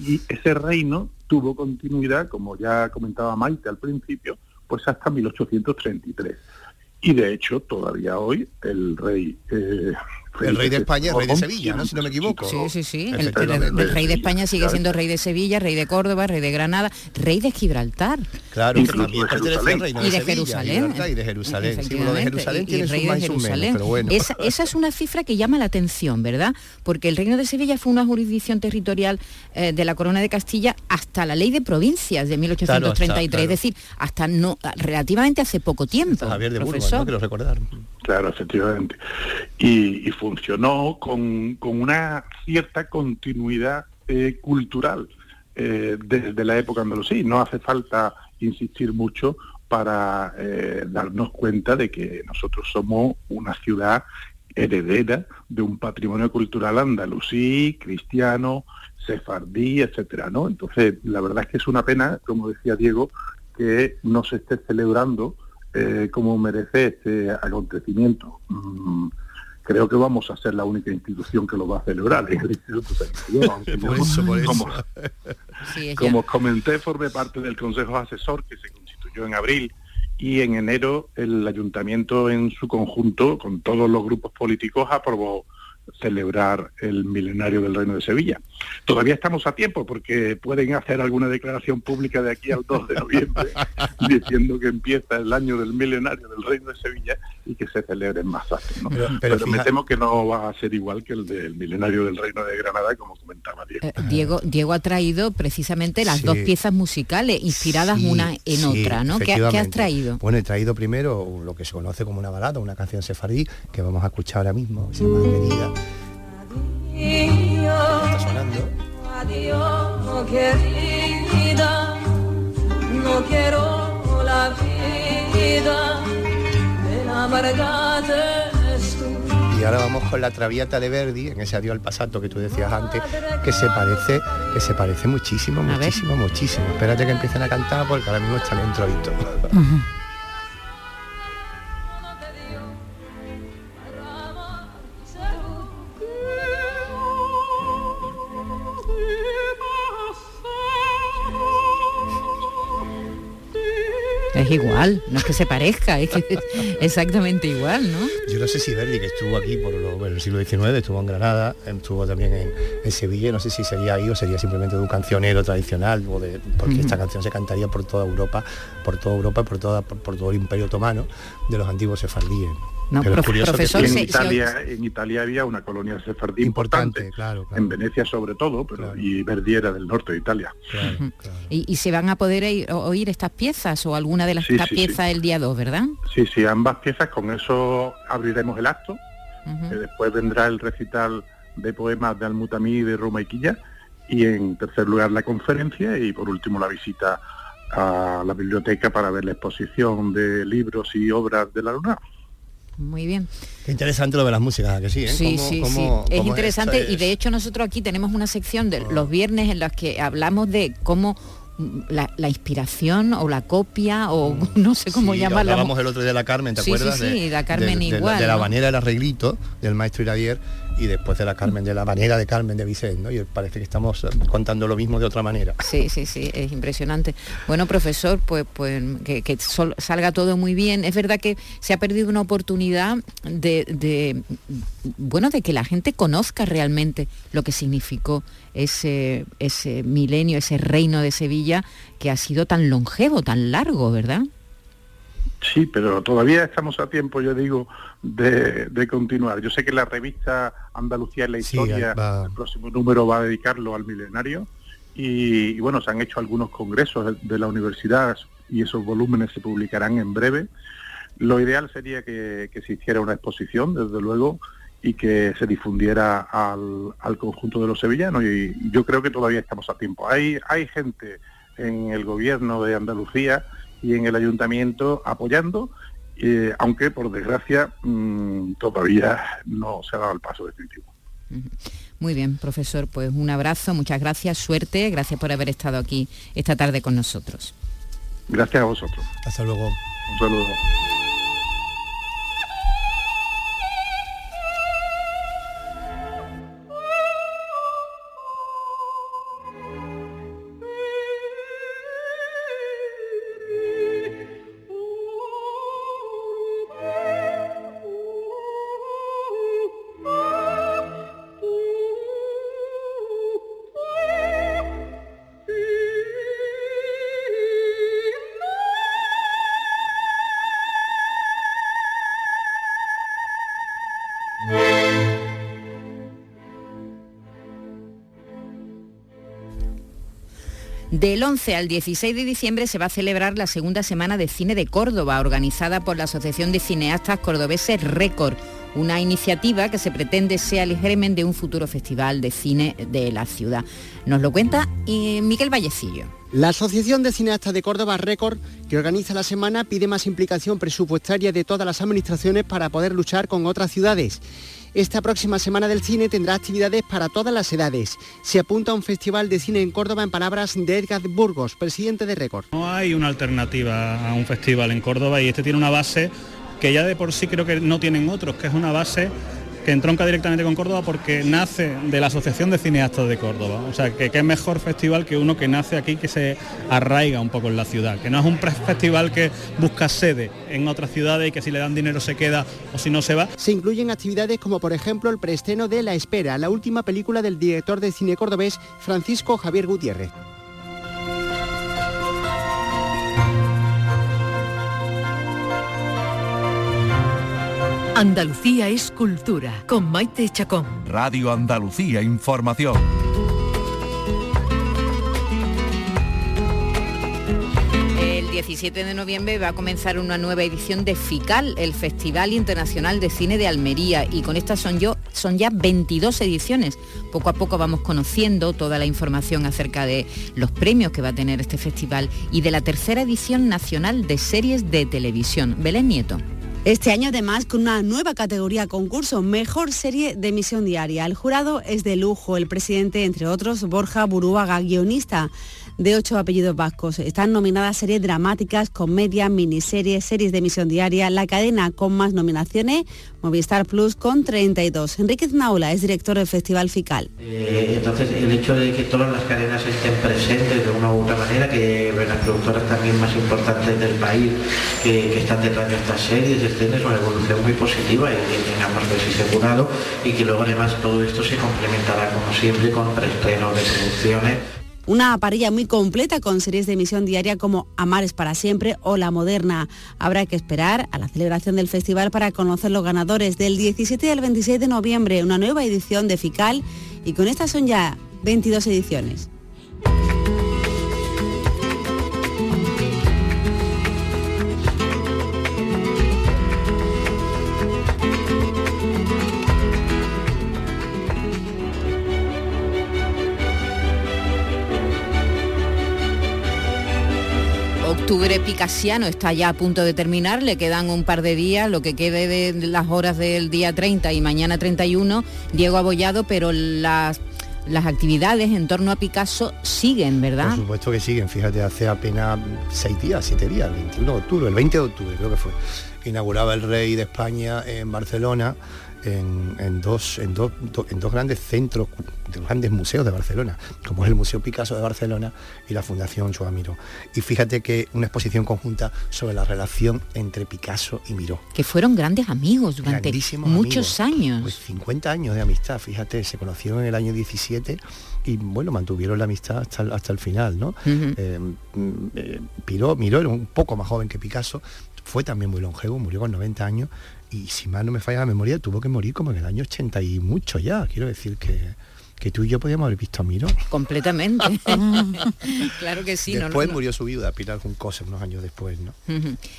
Y ese reino tuvo continuidad, como ya comentaba Maite al principio, pues hasta 1833. Y de hecho, todavía hoy el rey... eh, El rey de España es rey de VI, Sevilla, ¿no? Si no me equivoco. Sí, sí, sí. El, el- Efectivamente. el rey de España sigue siendo rey de Sevilla, rey de Córdoba, rey de Granada, rey de Gibraltar. Claro, que también de pertenece al Jerusalén. reino Y de, de Sevilla, Jerusalén. Y de Jerusalén. Sí, de Jerusalén y- y rey de y menos, Jerusalén. pero bueno. Esa, esa es una cifra que llama la atención, ¿verdad? Porque el reino de Sevilla fue una jurisdicción territorial eh, de la corona de Castilla hasta la ley de provincias de 1833, Claro, hasta- claro. es decir, hasta no relativamente hace poco tiempo. Javier de Burgos. ¿no? Quiero recordar. Claro, efectivamente. Y, funcionó con, con una cierta continuidad eh, cultural eh, desde la época andalusí. No hace falta insistir mucho para eh, darnos cuenta de que nosotros somos una ciudad heredera de un patrimonio cultural andalusí, cristiano, sefardí, etcétera, ¿no? Entonces, la verdad es que es una pena, como decía Diego, que no se esté celebrando eh, como merece este acontecimiento. Mm, creo que vamos a ser la única institución que lo va a celebrar en el Instituto San Isidro, [laughs] aunque Por yo, eso, por eso. como, Sí, como comenté, formé parte del Consejo Asesor que se constituyó en abril y en enero el ayuntamiento en su conjunto, con todos los grupos políticos, aprobó celebrar el milenario del Reino de Sevilla. Todavía estamos a tiempo porque pueden hacer alguna declaración pública de aquí al 2 de noviembre [laughs] diciendo que empieza el año del milenario del Reino de Sevilla y que se celebre en más actos. ¿no? Pero- Pero, pero me temo que no va a ser igual que el del milenario del Reino de Granada, como comentaba Diego. Eh, Diego, Diego ha traído precisamente las Sí. dos piezas musicales inspiradas Sí, una en sí, otra, ¿no? ¿Qué, qué has traído? Bueno, he traído primero lo que se conoce como una balada, una canción sefardí, que vamos a escuchar ahora mismo, se llama Querida. Está sonando. Adiós, querida, no quiero la vida de la amargada Y ahora vamos con la Traviata de Verdi, en ese adiós al pasato que tú decías antes, que se parece, que se parece muchísimo, muchísimo, muchísimo. Espérate que empiecen a cantar porque ahora mismo está el introito. Es igual, no es que se parezca, es que es [laughs] exactamente igual, ¿no? Yo no sé si Verdi, que estuvo aquí por lo- el siglo XIX, estuvo en Granada, estuvo también en, en Sevilla, no sé si sería ahí o sería simplemente de un cancionero tradicional, o de- porque esta canción se cantaría por toda Europa, por toda Europa, por, toda, por, por todo el imperio otomano de los antiguos sefardíes. No, Pero profesor, en, se- Italia, en Italia había una colonia sefardí importante, claro, en Venecia sobre todo, pero y Verdi era del norte de Italia. Y, y se van a poder oír, estas piezas o alguna de las Sí, sí. piezas el día 2, ¿verdad? Sí, sí, ambas piezas, con eso abriremos el acto, que después vendrá el recital de poemas de Almutamí y de Roma y Quilla, y en tercer lugar la conferencia y por último la visita a la biblioteca para ver la exposición de libros y obras de la luna. Muy bien. Qué interesante lo de las músicas, ¿a que sí? eh? Sí, Cómo- sí, cómo- sí. Es interesante y de hecho nosotros aquí tenemos una sección de los viernes en las que hablamos de cómo mm, la, la inspiración o la copia o [laughs] no sé cómo Sí, llamarla. Hablábamos el otro día de la Carmen, ¿te Sí, sí, acuerdas? sí, de, la Carmen de- igual, De la ¿no? manera del arreglito del maestro Iradier y después de la Carmen de la manera de Carmen de Vicente, ¿no? Y parece que estamos eh, contando lo mismo de otra manera. Sí, sí, sí, es impresionante. Bueno, profesor, pues, pues que, salga todo muy bien. Es verdad que se ha perdido una oportunidad de, de, bueno, de que la gente conozca realmente lo que significó ese, ese milenio, ese reino de Sevilla que ha sido tan longevo, tan largo, ¿verdad? Sí, pero todavía estamos a tiempo, yo digo, de, de continuar. Yo sé que la revista Andalucía en la Sí, Historia, va- el próximo número va a dedicarlo al milenario y, y bueno, se han hecho algunos congresos de, de la universidad y esos volúmenes se publicarán en breve. Lo ideal sería que, que se hiciera una exposición, desde luego, y que se difundiera al, al conjunto de los sevillanos y yo creo que todavía estamos a tiempo. Hay, hay gente en el gobierno de Andalucía y en el ayuntamiento apoyando, eh, aunque por desgracia mm, todavía no se ha dado el paso definitivo. Muy bien, profesor, pues un abrazo, muchas gracias, suerte, gracias por haber estado aquí esta tarde con nosotros. Gracias a vosotros. Hasta luego. Un saludo. 11 al 16 de diciembre se va a celebrar la segunda semana de cine de Córdoba, organizada por la Asociación de Cineastas Cordobeses Récord, una iniciativa que se pretende sea el germen de un futuro festival de cine de la ciudad. Nos lo cuenta eh, Miguel Vallecillo. La Asociación de Cineastas de Córdoba Récord, que organiza la semana, pide más implicación presupuestaria de todas las administraciones para poder luchar con otras ciudades. Esta próxima semana del cine tendrá actividades para todas las edades. Se apunta a un festival de cine en Córdoba en palabras de Edgar Burgos, presidente de Récord. No hay una alternativa a un festival en Córdoba y este tiene una base que ya de por sí creo que no tienen otros, que es una base que entronca directamente con Córdoba porque nace de la Asociación de Cineastas de Córdoba. O sea, que qué mejor festival que uno que nace aquí, que se arraiga un poco en la ciudad, que no es un festival que busca sede en otras ciudades y que si le dan dinero se queda o si no se va. Se incluyen actividades como por ejemplo el preestreno de La Espera, la última película del director de cine cordobés Francisco Javier Gutiérrez. Andalucía es cultura con Maite Chacón. Radio Andalucía Información. El 17 de noviembre va a comenzar una nueva edición de FICAL, el Festival Internacional de Cine de Almería, y con estas son, yo, son ya 22 ediciones. Poco a poco vamos conociendo toda la información acerca de los premios que va a tener este festival y de la tercera edición nacional de series de televisión. Belén Nieto. Este año además con una nueva categoría concurso, mejor serie de emisión diaria. El jurado es de lujo, el presidente, entre otros, Borja Buruaga, guionista de ocho apellidos vascos. Están nominadas series dramáticas, comedia, miniseries, series de emisión diaria, la cadena con más nominaciones, Movistar Plus con 32. Enríquez Naula es director del Festival FICAL. Eh, entonces, el hecho de que todas las cadenas estén presentes de una u otra manera, que las productoras también más importantes del país que, que están detrás de estas series, estén, es una evolución muy positiva y que tengamos ese jurado y que luego además todo esto se complementará como siempre con preestrenos de producciones. Una parrilla muy completa con series de emisión diaria como Amar es para siempre o La Moderna. Habrá que esperar a la celebración del festival para conocer los ganadores del 17 al 26 de noviembre, una nueva edición de FICAL y con estas son ya 22 ediciones. Octubre picasiano está ya a punto de terminar, le quedan un par de días, lo que quede de las horas del día 30 y mañana 31, Diego Abollado, pero las, las actividades en torno a Picasso siguen, ¿verdad? Por supuesto que siguen, fíjate, hace apenas seis días, siete días, el 21 de octubre, el 20 de octubre creo que fue. inauguraba el rey de España en Barcelona, en, en dos, en, dos, do- en dos grandes centros, de grandes museos de Barcelona, como es el Museo Picasso de Barcelona y la Fundación Joan Miró. Y fíjate que una exposición conjunta sobre la relación entre Picasso y Miró. Que fueron grandes amigos durante muchos amigos. años. Pues 50 años de amistad, fíjate, se conocieron en el año 17 y bueno, mantuvieron la amistad hasta, el- hasta el final, ¿no? Eh, Piró, Miró era un poco más joven que Picasso, fue también muy longevo, murió con 90 años y si mal no me falla la memoria, tuvo que morir como en el año 80 y mucho ya, quiero decir que, que tú y yo podíamos haber visto a Miró. Completamente. [laughs] [laughs] claro que sí. no, después no. murió su viuda, Pilar Juncosa, unos años después, ¿no?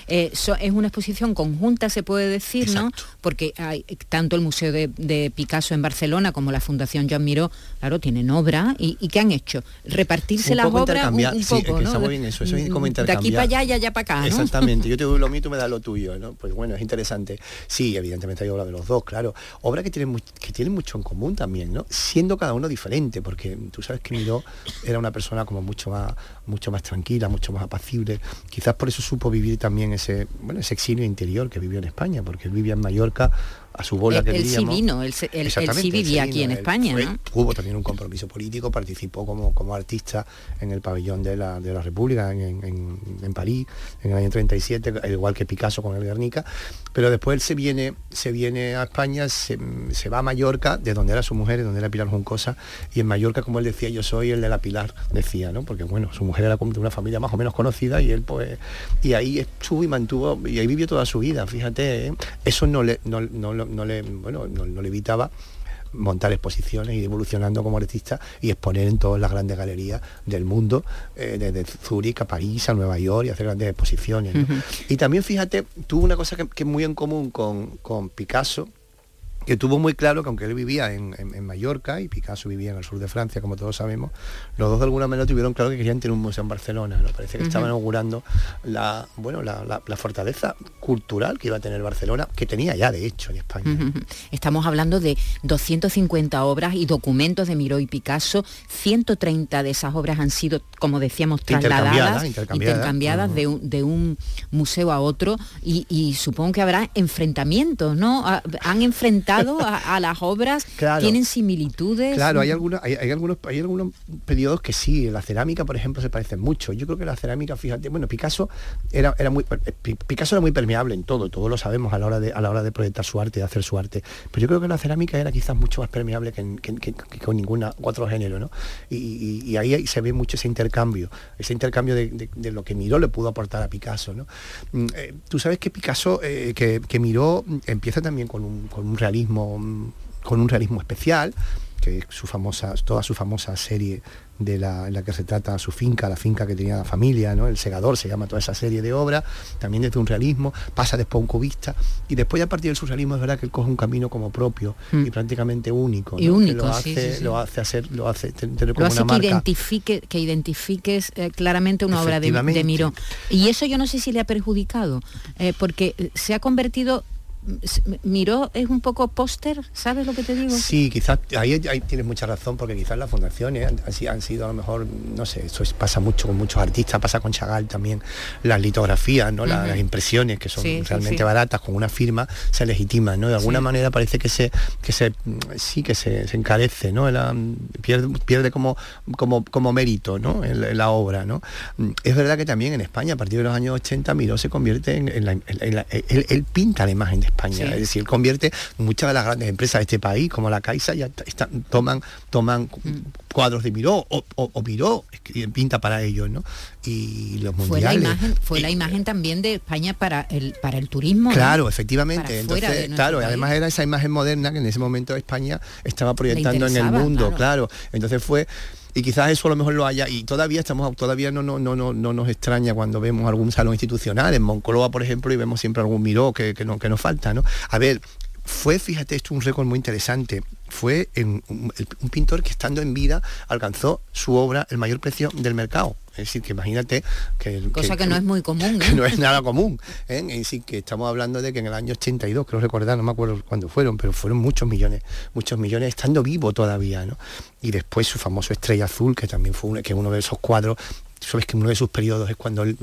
Eh, so- es una exposición conjunta, se puede decir, ¿no? Porque hay tanto el Museo de, de Picasso en Barcelona como la Fundación Joan Miró, claro, tienen obra. ¿Y, y qué han hecho? Repartirse las obras un, intercambiar- un sí, es poco, que ¿no? está muy bien eso, eso es como De aquí para allá y allá para acá, ¿no? Exactamente, yo te doy lo mío, tú me das lo tuyo, ¿no? Pues bueno, es interesante. Sí, evidentemente hay obra de los dos, claro. Obra que tienen, que tienen mucho en común también, ¿no? Siendo cada uno diferente, porque tú sabes que Miró era una persona como mucho más, mucho más tranquila, mucho más apacible. Quizás por eso supo vivir también ese, bueno, ese exilio interior que vivió en España, porque él vivía en Mallorca a su bola Él- que él sí vino, él se- él- él sí vivía él aquí en España, fue- también un compromiso político, participó como, como artista en el pabellón de la, de la República en, en- en París en el año 37, al igual que Picasso con el Guernica, pero después él se viene, se viene a España, se, se va a Mallorca, de donde era su mujer, de donde era Pilar Juncosa, y en Mallorca, como él decía, yo soy el de la Pilar, decía, ¿no? Porque bueno, su mujer era de una familia más o menos conocida y él pues, y ahí estuvo y mantuvo, y ahí vivió toda su vida, fíjate, ¿eh? eso no le, no, no- no le, bueno, no- no le evitaba montar exposiciones y evolucionando como artista y exponer en todas las grandes galerías del mundo, eh, desde Zúrich a París, a Nueva York y hacer grandes exposiciones. Y también fíjate, tuvo una cosa que, que es muy en común con, con Picasso, que tuvo muy claro que aunque él vivía en, en- en Mallorca y Picasso vivía en el sur de Francia, como todos sabemos, los dos de alguna manera tuvieron claro que querían tener un museo en Barcelona. ¿no? Parece que estaban inaugurando la, bueno, la, la- la fortaleza cultural que iba a tener Barcelona, que tenía ya de hecho en España. Estamos hablando de 250 obras y documentos de Miró y Picasso. 130 de esas obras han sido, como decíamos, trasladadas, Intercambiadas, intercambiadas. intercambiadas de, un, de un museo a otro y, y supongo que habrá enfrentamientos, ¿no? Han enfrentado a, a las obras, Claro. tienen similitudes. Claro, hay algunos, hay, hay algunos, hay algunos periodos que sí, la cerámica, por ejemplo, se parecen mucho. Yo creo que la cerámica, fíjate, bueno, Picasso era, era muy eh, Pi- Picasso era muy permeable en todo, todos lo sabemos a la hora de, a la hora de proyectar su arte, de hacer su arte. Pero yo creo que la cerámica era quizás mucho más permeable que, en- que- que- que con ninguna otro género, ¿no? Y, y- y ahí se ve mucho ese intercambio, ese intercambio de, de- de lo que Miró le pudo aportar a Picasso, ¿no? Mm, eh, Tú sabes que Picasso, eh, que, que Miró empieza también con un, con un realismo, mm, con un realismo especial, que es su famosa, toda su famosa serie de la, en la que se trata su finca, la finca que tenía la familia, ¿no? El segador se llama toda esa serie de obras, también desde un realismo, pasa después a un cubista, y después a partir del surrealismo es verdad que él coge un camino como propio Mm. y prácticamente único, Y ¿no? Que único, lo hace, sí, sí. lo hace hacer, lo hace tener Lo como hace una que, marca. identifique, que identifiques eh, claramente una obra de, de Miró. Y eso yo no sé si le ha perjudicado, eh, porque eh, se ha convertido... Miró es un poco póster, ¿sabes lo que te digo? Sí, quizás ahí, ahí tienes mucha razón, porque quizás las fundaciones han, han si- han sido a lo mejor, no sé, eso es- pasa mucho con muchos artistas, pasa con Chagall también, las litografías, ¿no? Las impresiones que son Sí, realmente sí. baratas, con una firma, se legitiman, ¿no? De alguna Sí. manera parece que se, que se sí que se, se encarece, ¿no? La, pierde, pierde como, como, como mérito, ¿no? En, la- obra, ¿no? Es verdad que también en España, a partir de los años 80, Miró se convierte en, en la, en- en la- él, él pinta la imagen de España, Sí. es decir, convierte muchas de las grandes empresas de este país, como la Caixa, ya están- toman, toman Mm. cuadros de Miró o, o- o Miró, pinta para ellos, ¿no? Y los Fue la mundiales. imagen, fue la imagen también de España para el para el turismo. Claro, efectivamente. fuera Entonces, claro, país. además era esa imagen moderna que en ese momento España estaba proyectando en el mundo, claro. claro. Entonces fue y quizás eso a lo mejor lo haya y todavía estamos todavía no no no no, no nos extraña cuando vemos algún salón institucional en Moncloa por ejemplo y vemos siempre algún miró que, que no que nos falta no a ver fue fíjate esto un récord muy interesante fue en un, pintor que estando en vida alcanzó su obra el mayor precio del mercado es decir que imagínate que Cosa que, no es muy común. que no es nada común. ¿eh? Es decir, que estamos hablando de que en el año 82, creo recordar, no me acuerdo cuándo fueron, pero fueron muchos millones, muchos millones estando vivo todavía, ¿no? Y después su famoso Estrella Azul, que también fue uno, que uno de esos cuadros sabes que uno de sus periodos es cuando él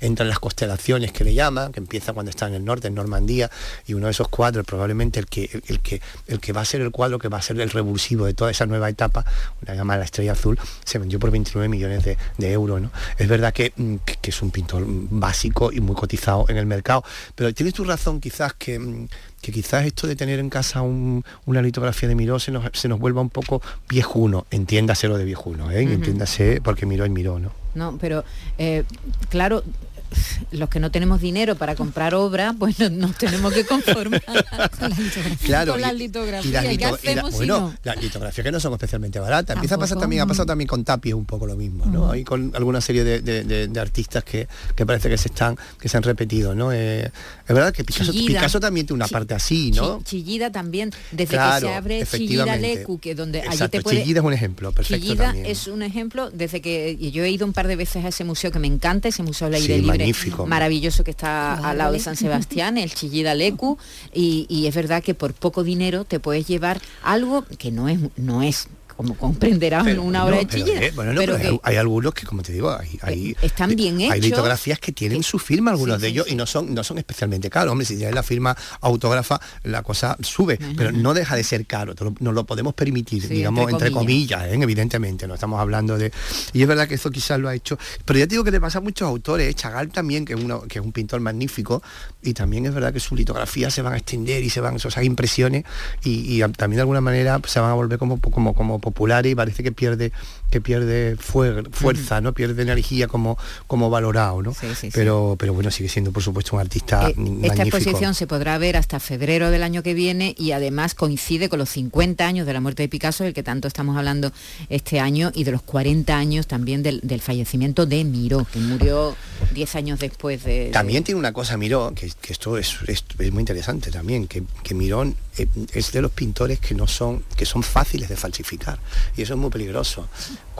entra en las constelaciones que le llaman, que empieza cuando está en el norte, en Normandía, y uno de esos cuadros, probablemente el que, el, que, el que va a ser el cuadro que va a ser el revulsivo de toda esa nueva etapa, una llamada La Estrella Azul, se vendió por 29 millones de, de euros. ¿no? Es verdad que, mm, que- es un pintor básico y muy cotizado en el mercado, pero tienes tu razón quizás que, mm, que quizás esto de tener en casa un- una litografía de Miró se nos, se nos vuelva un poco viejuno, entiéndase lo de viejuno, ¿eh? Ujú. entiéndase porque Miró es Miró, ¿no? No, pero eh, claro, [laughs] los que no tenemos dinero para comprar obra, pues no- nos tenemos que conformar [laughs] con la litografía. Claro, con y- las y litografías. las ¿Qué lito- y la- hacemos si bueno, no? las litografías que no son especialmente baratas. Empieza a pasar también, ha pasado también con Tapia un poco lo mismo, ¿no? Mm. Hay con alguna serie de, de- de- de artistas que, que parece que se están, que se han repetido, ¿no? Eh, es verdad que Picasso, también tiene una parte así, ¿no? Chi- Chillida también, desde Claro, que se abre Chillida. Lecu, que donde allí Exacto, te puede... Chillida es un ejemplo, perfecto Chillida también. es un ejemplo desde que y yo he ido un par de veces a ese museo que me encanta, ese museo al aire Sí, libre magnífico. maravilloso que está al lado de Vale. San Sebastián, el Chillida Lecu, y, y es verdad que por poco dinero te puedes llevar algo que no es no es como comprenderás Pero, una hora de Chillida, eh, bueno, no, pero hay, hay algunos que, como te digo, hay, hay, están bien hay litografías que tienen su firma, algunos de ellos, y no son, no son especialmente caros. Hombre, si tienes la firma autógrafa, la cosa sube, pero no deja de ser caro, lo- nos lo podemos permitir, digamos, entre entre comillas, ¿eh? evidentemente, no estamos hablando de... Y es verdad que eso quizás lo ha hecho, pero ya te digo que le pasa a muchos autores, ¿eh? Chagall también, que es, uno, que es un pintor magnífico, y también es verdad que sus litografías se van a extender y se van, o sea, hay impresiones, y, también de alguna manera pues, se van a volver como, como, como populares y parece que pierde que pierde fuer- fuerza, ¿no? Pierde energía como, como valorado, ¿no? pero, pero bueno, sigue siendo por supuesto un artista Eh, magnífico. Esta exposición se podrá ver hasta febrero del año que viene y además coincide con los 50 años de la muerte de Picasso, del que tanto estamos hablando este año, y de los 40 años también del, del fallecimiento de Miró, que murió 10 años después de... de- También tiene una cosa Miró, que, que esto es, es- es muy interesante también, que, que Mirón eh, es de los pintores que no son, que son fáciles de falsificar. Y eso es muy peligroso.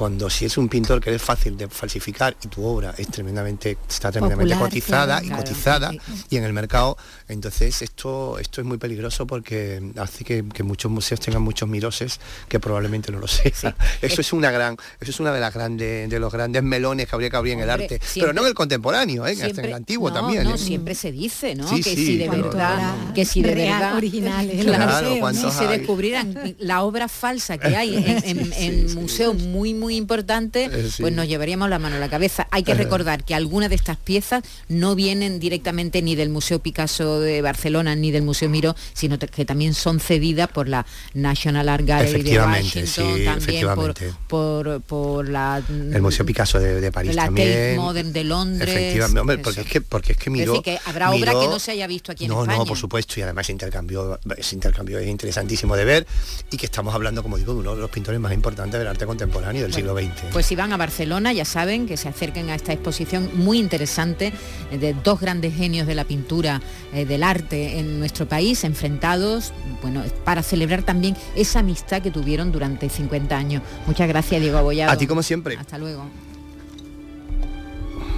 Cuando si es un pintor que es fácil de falsificar y tu obra es tremendamente, está tremendamente Popular, cotizada claro. y Claro. cotizada y en el mercado, entonces esto, esto es muy peligroso porque hace que, que muchos museos tengan muchos miroses que probablemente no lo [laughs] sean. Eso es una gran, eso es una de las grandes, de los grandes melones que habría que abrir en el arte. Pero no en el contemporáneo, ¿eh? hasta en el antiguo no, también. no, ¿eh? siempre se dice, ¿no? Sí, que sí, si de verdad, que si de Real, verdad, originales, claro, Claro, si ¿cuántos se descubrieran la obra falsa que hay en, en- [laughs] Sí, en sí, museos muy muy importantes, Eh, sí. pues nos llevaríamos la mano a la cabeza. Hay que Ajá. recordar que algunas de estas piezas no vienen directamente ni del Museo Picasso de Barcelona ni del Museo Miró, sino que también son cedidas por la National Art Gallery de Washington, sí, también por, por, por la El Museo Picasso de, de París la también. Tate Modern de Londres. Efectivamente, hombre, porque es que porque es que Es miró. decir, que habrá obra miró- que no se haya visto aquí en no, España. No, por supuesto, y además ese intercambio, ese intercambio es interesantísimo de ver y que estamos hablando, como digo, de uno de los pintores más importantes del arte contemporáneo del siglo XX. Pues si van a Barcelona, ya saben que se acerquen a esta exposición muy interesante eh, de dos grandes genios de la pintura, eh, del arte en nuestro país, enfrentados, bueno, para celebrar también esa amistad que tuvieron durante 50 años. Muchas gracias, Diego Abollado. A ti como siempre. Hasta luego.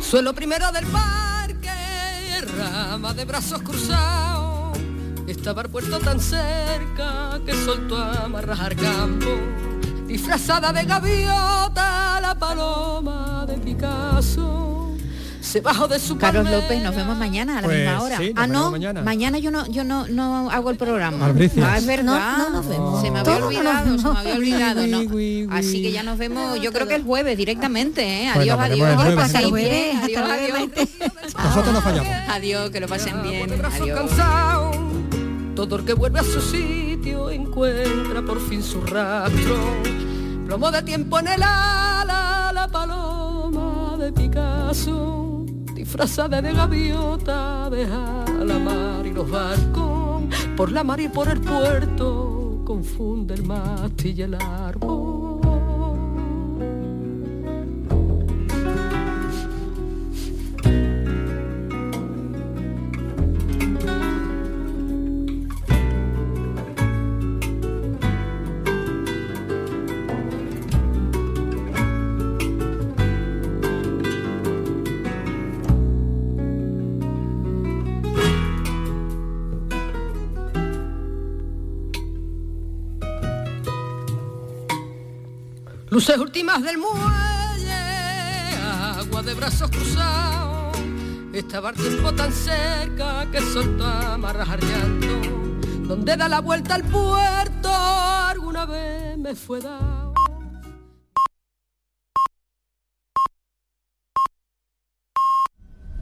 Suelo primero del parque, rama de brazos cruzados. Estaba el puerto tan cerca que soltó a amarrar campo. Disfrazada de gaviota, la paloma de Picasso. Se bajó de su Carlos palmera. López, nos vemos mañana a la Pues misma hora. sí, ah, no, veremos mañana. yo no, yo no, no hago el programa. Ah, es verdad. No, no nos vemos. Se me había olvidado, se me había olvidado. no. Así que ya nos vemos, yo creo que el jueves directamente, ¿eh? Pues Adiós, adiós. Adiós, adiós. Nosotros no fallamos. Adiós, que lo pasen bien. Adiós. Todo el que vuelve a su sitio encuentra por fin su rastro. Plomo de tiempo en el ala, la paloma de Picasso. Disfrazada de gaviota, deja la mar y los barcos. Por la mar y por el puerto, confunde el mástil y el árbol. Luces últimas del muelle, brazos cruzados. Estaba el tiempo tan cerca que soltó amarras. Donde da la vuelta al puerto alguna vez me fue dado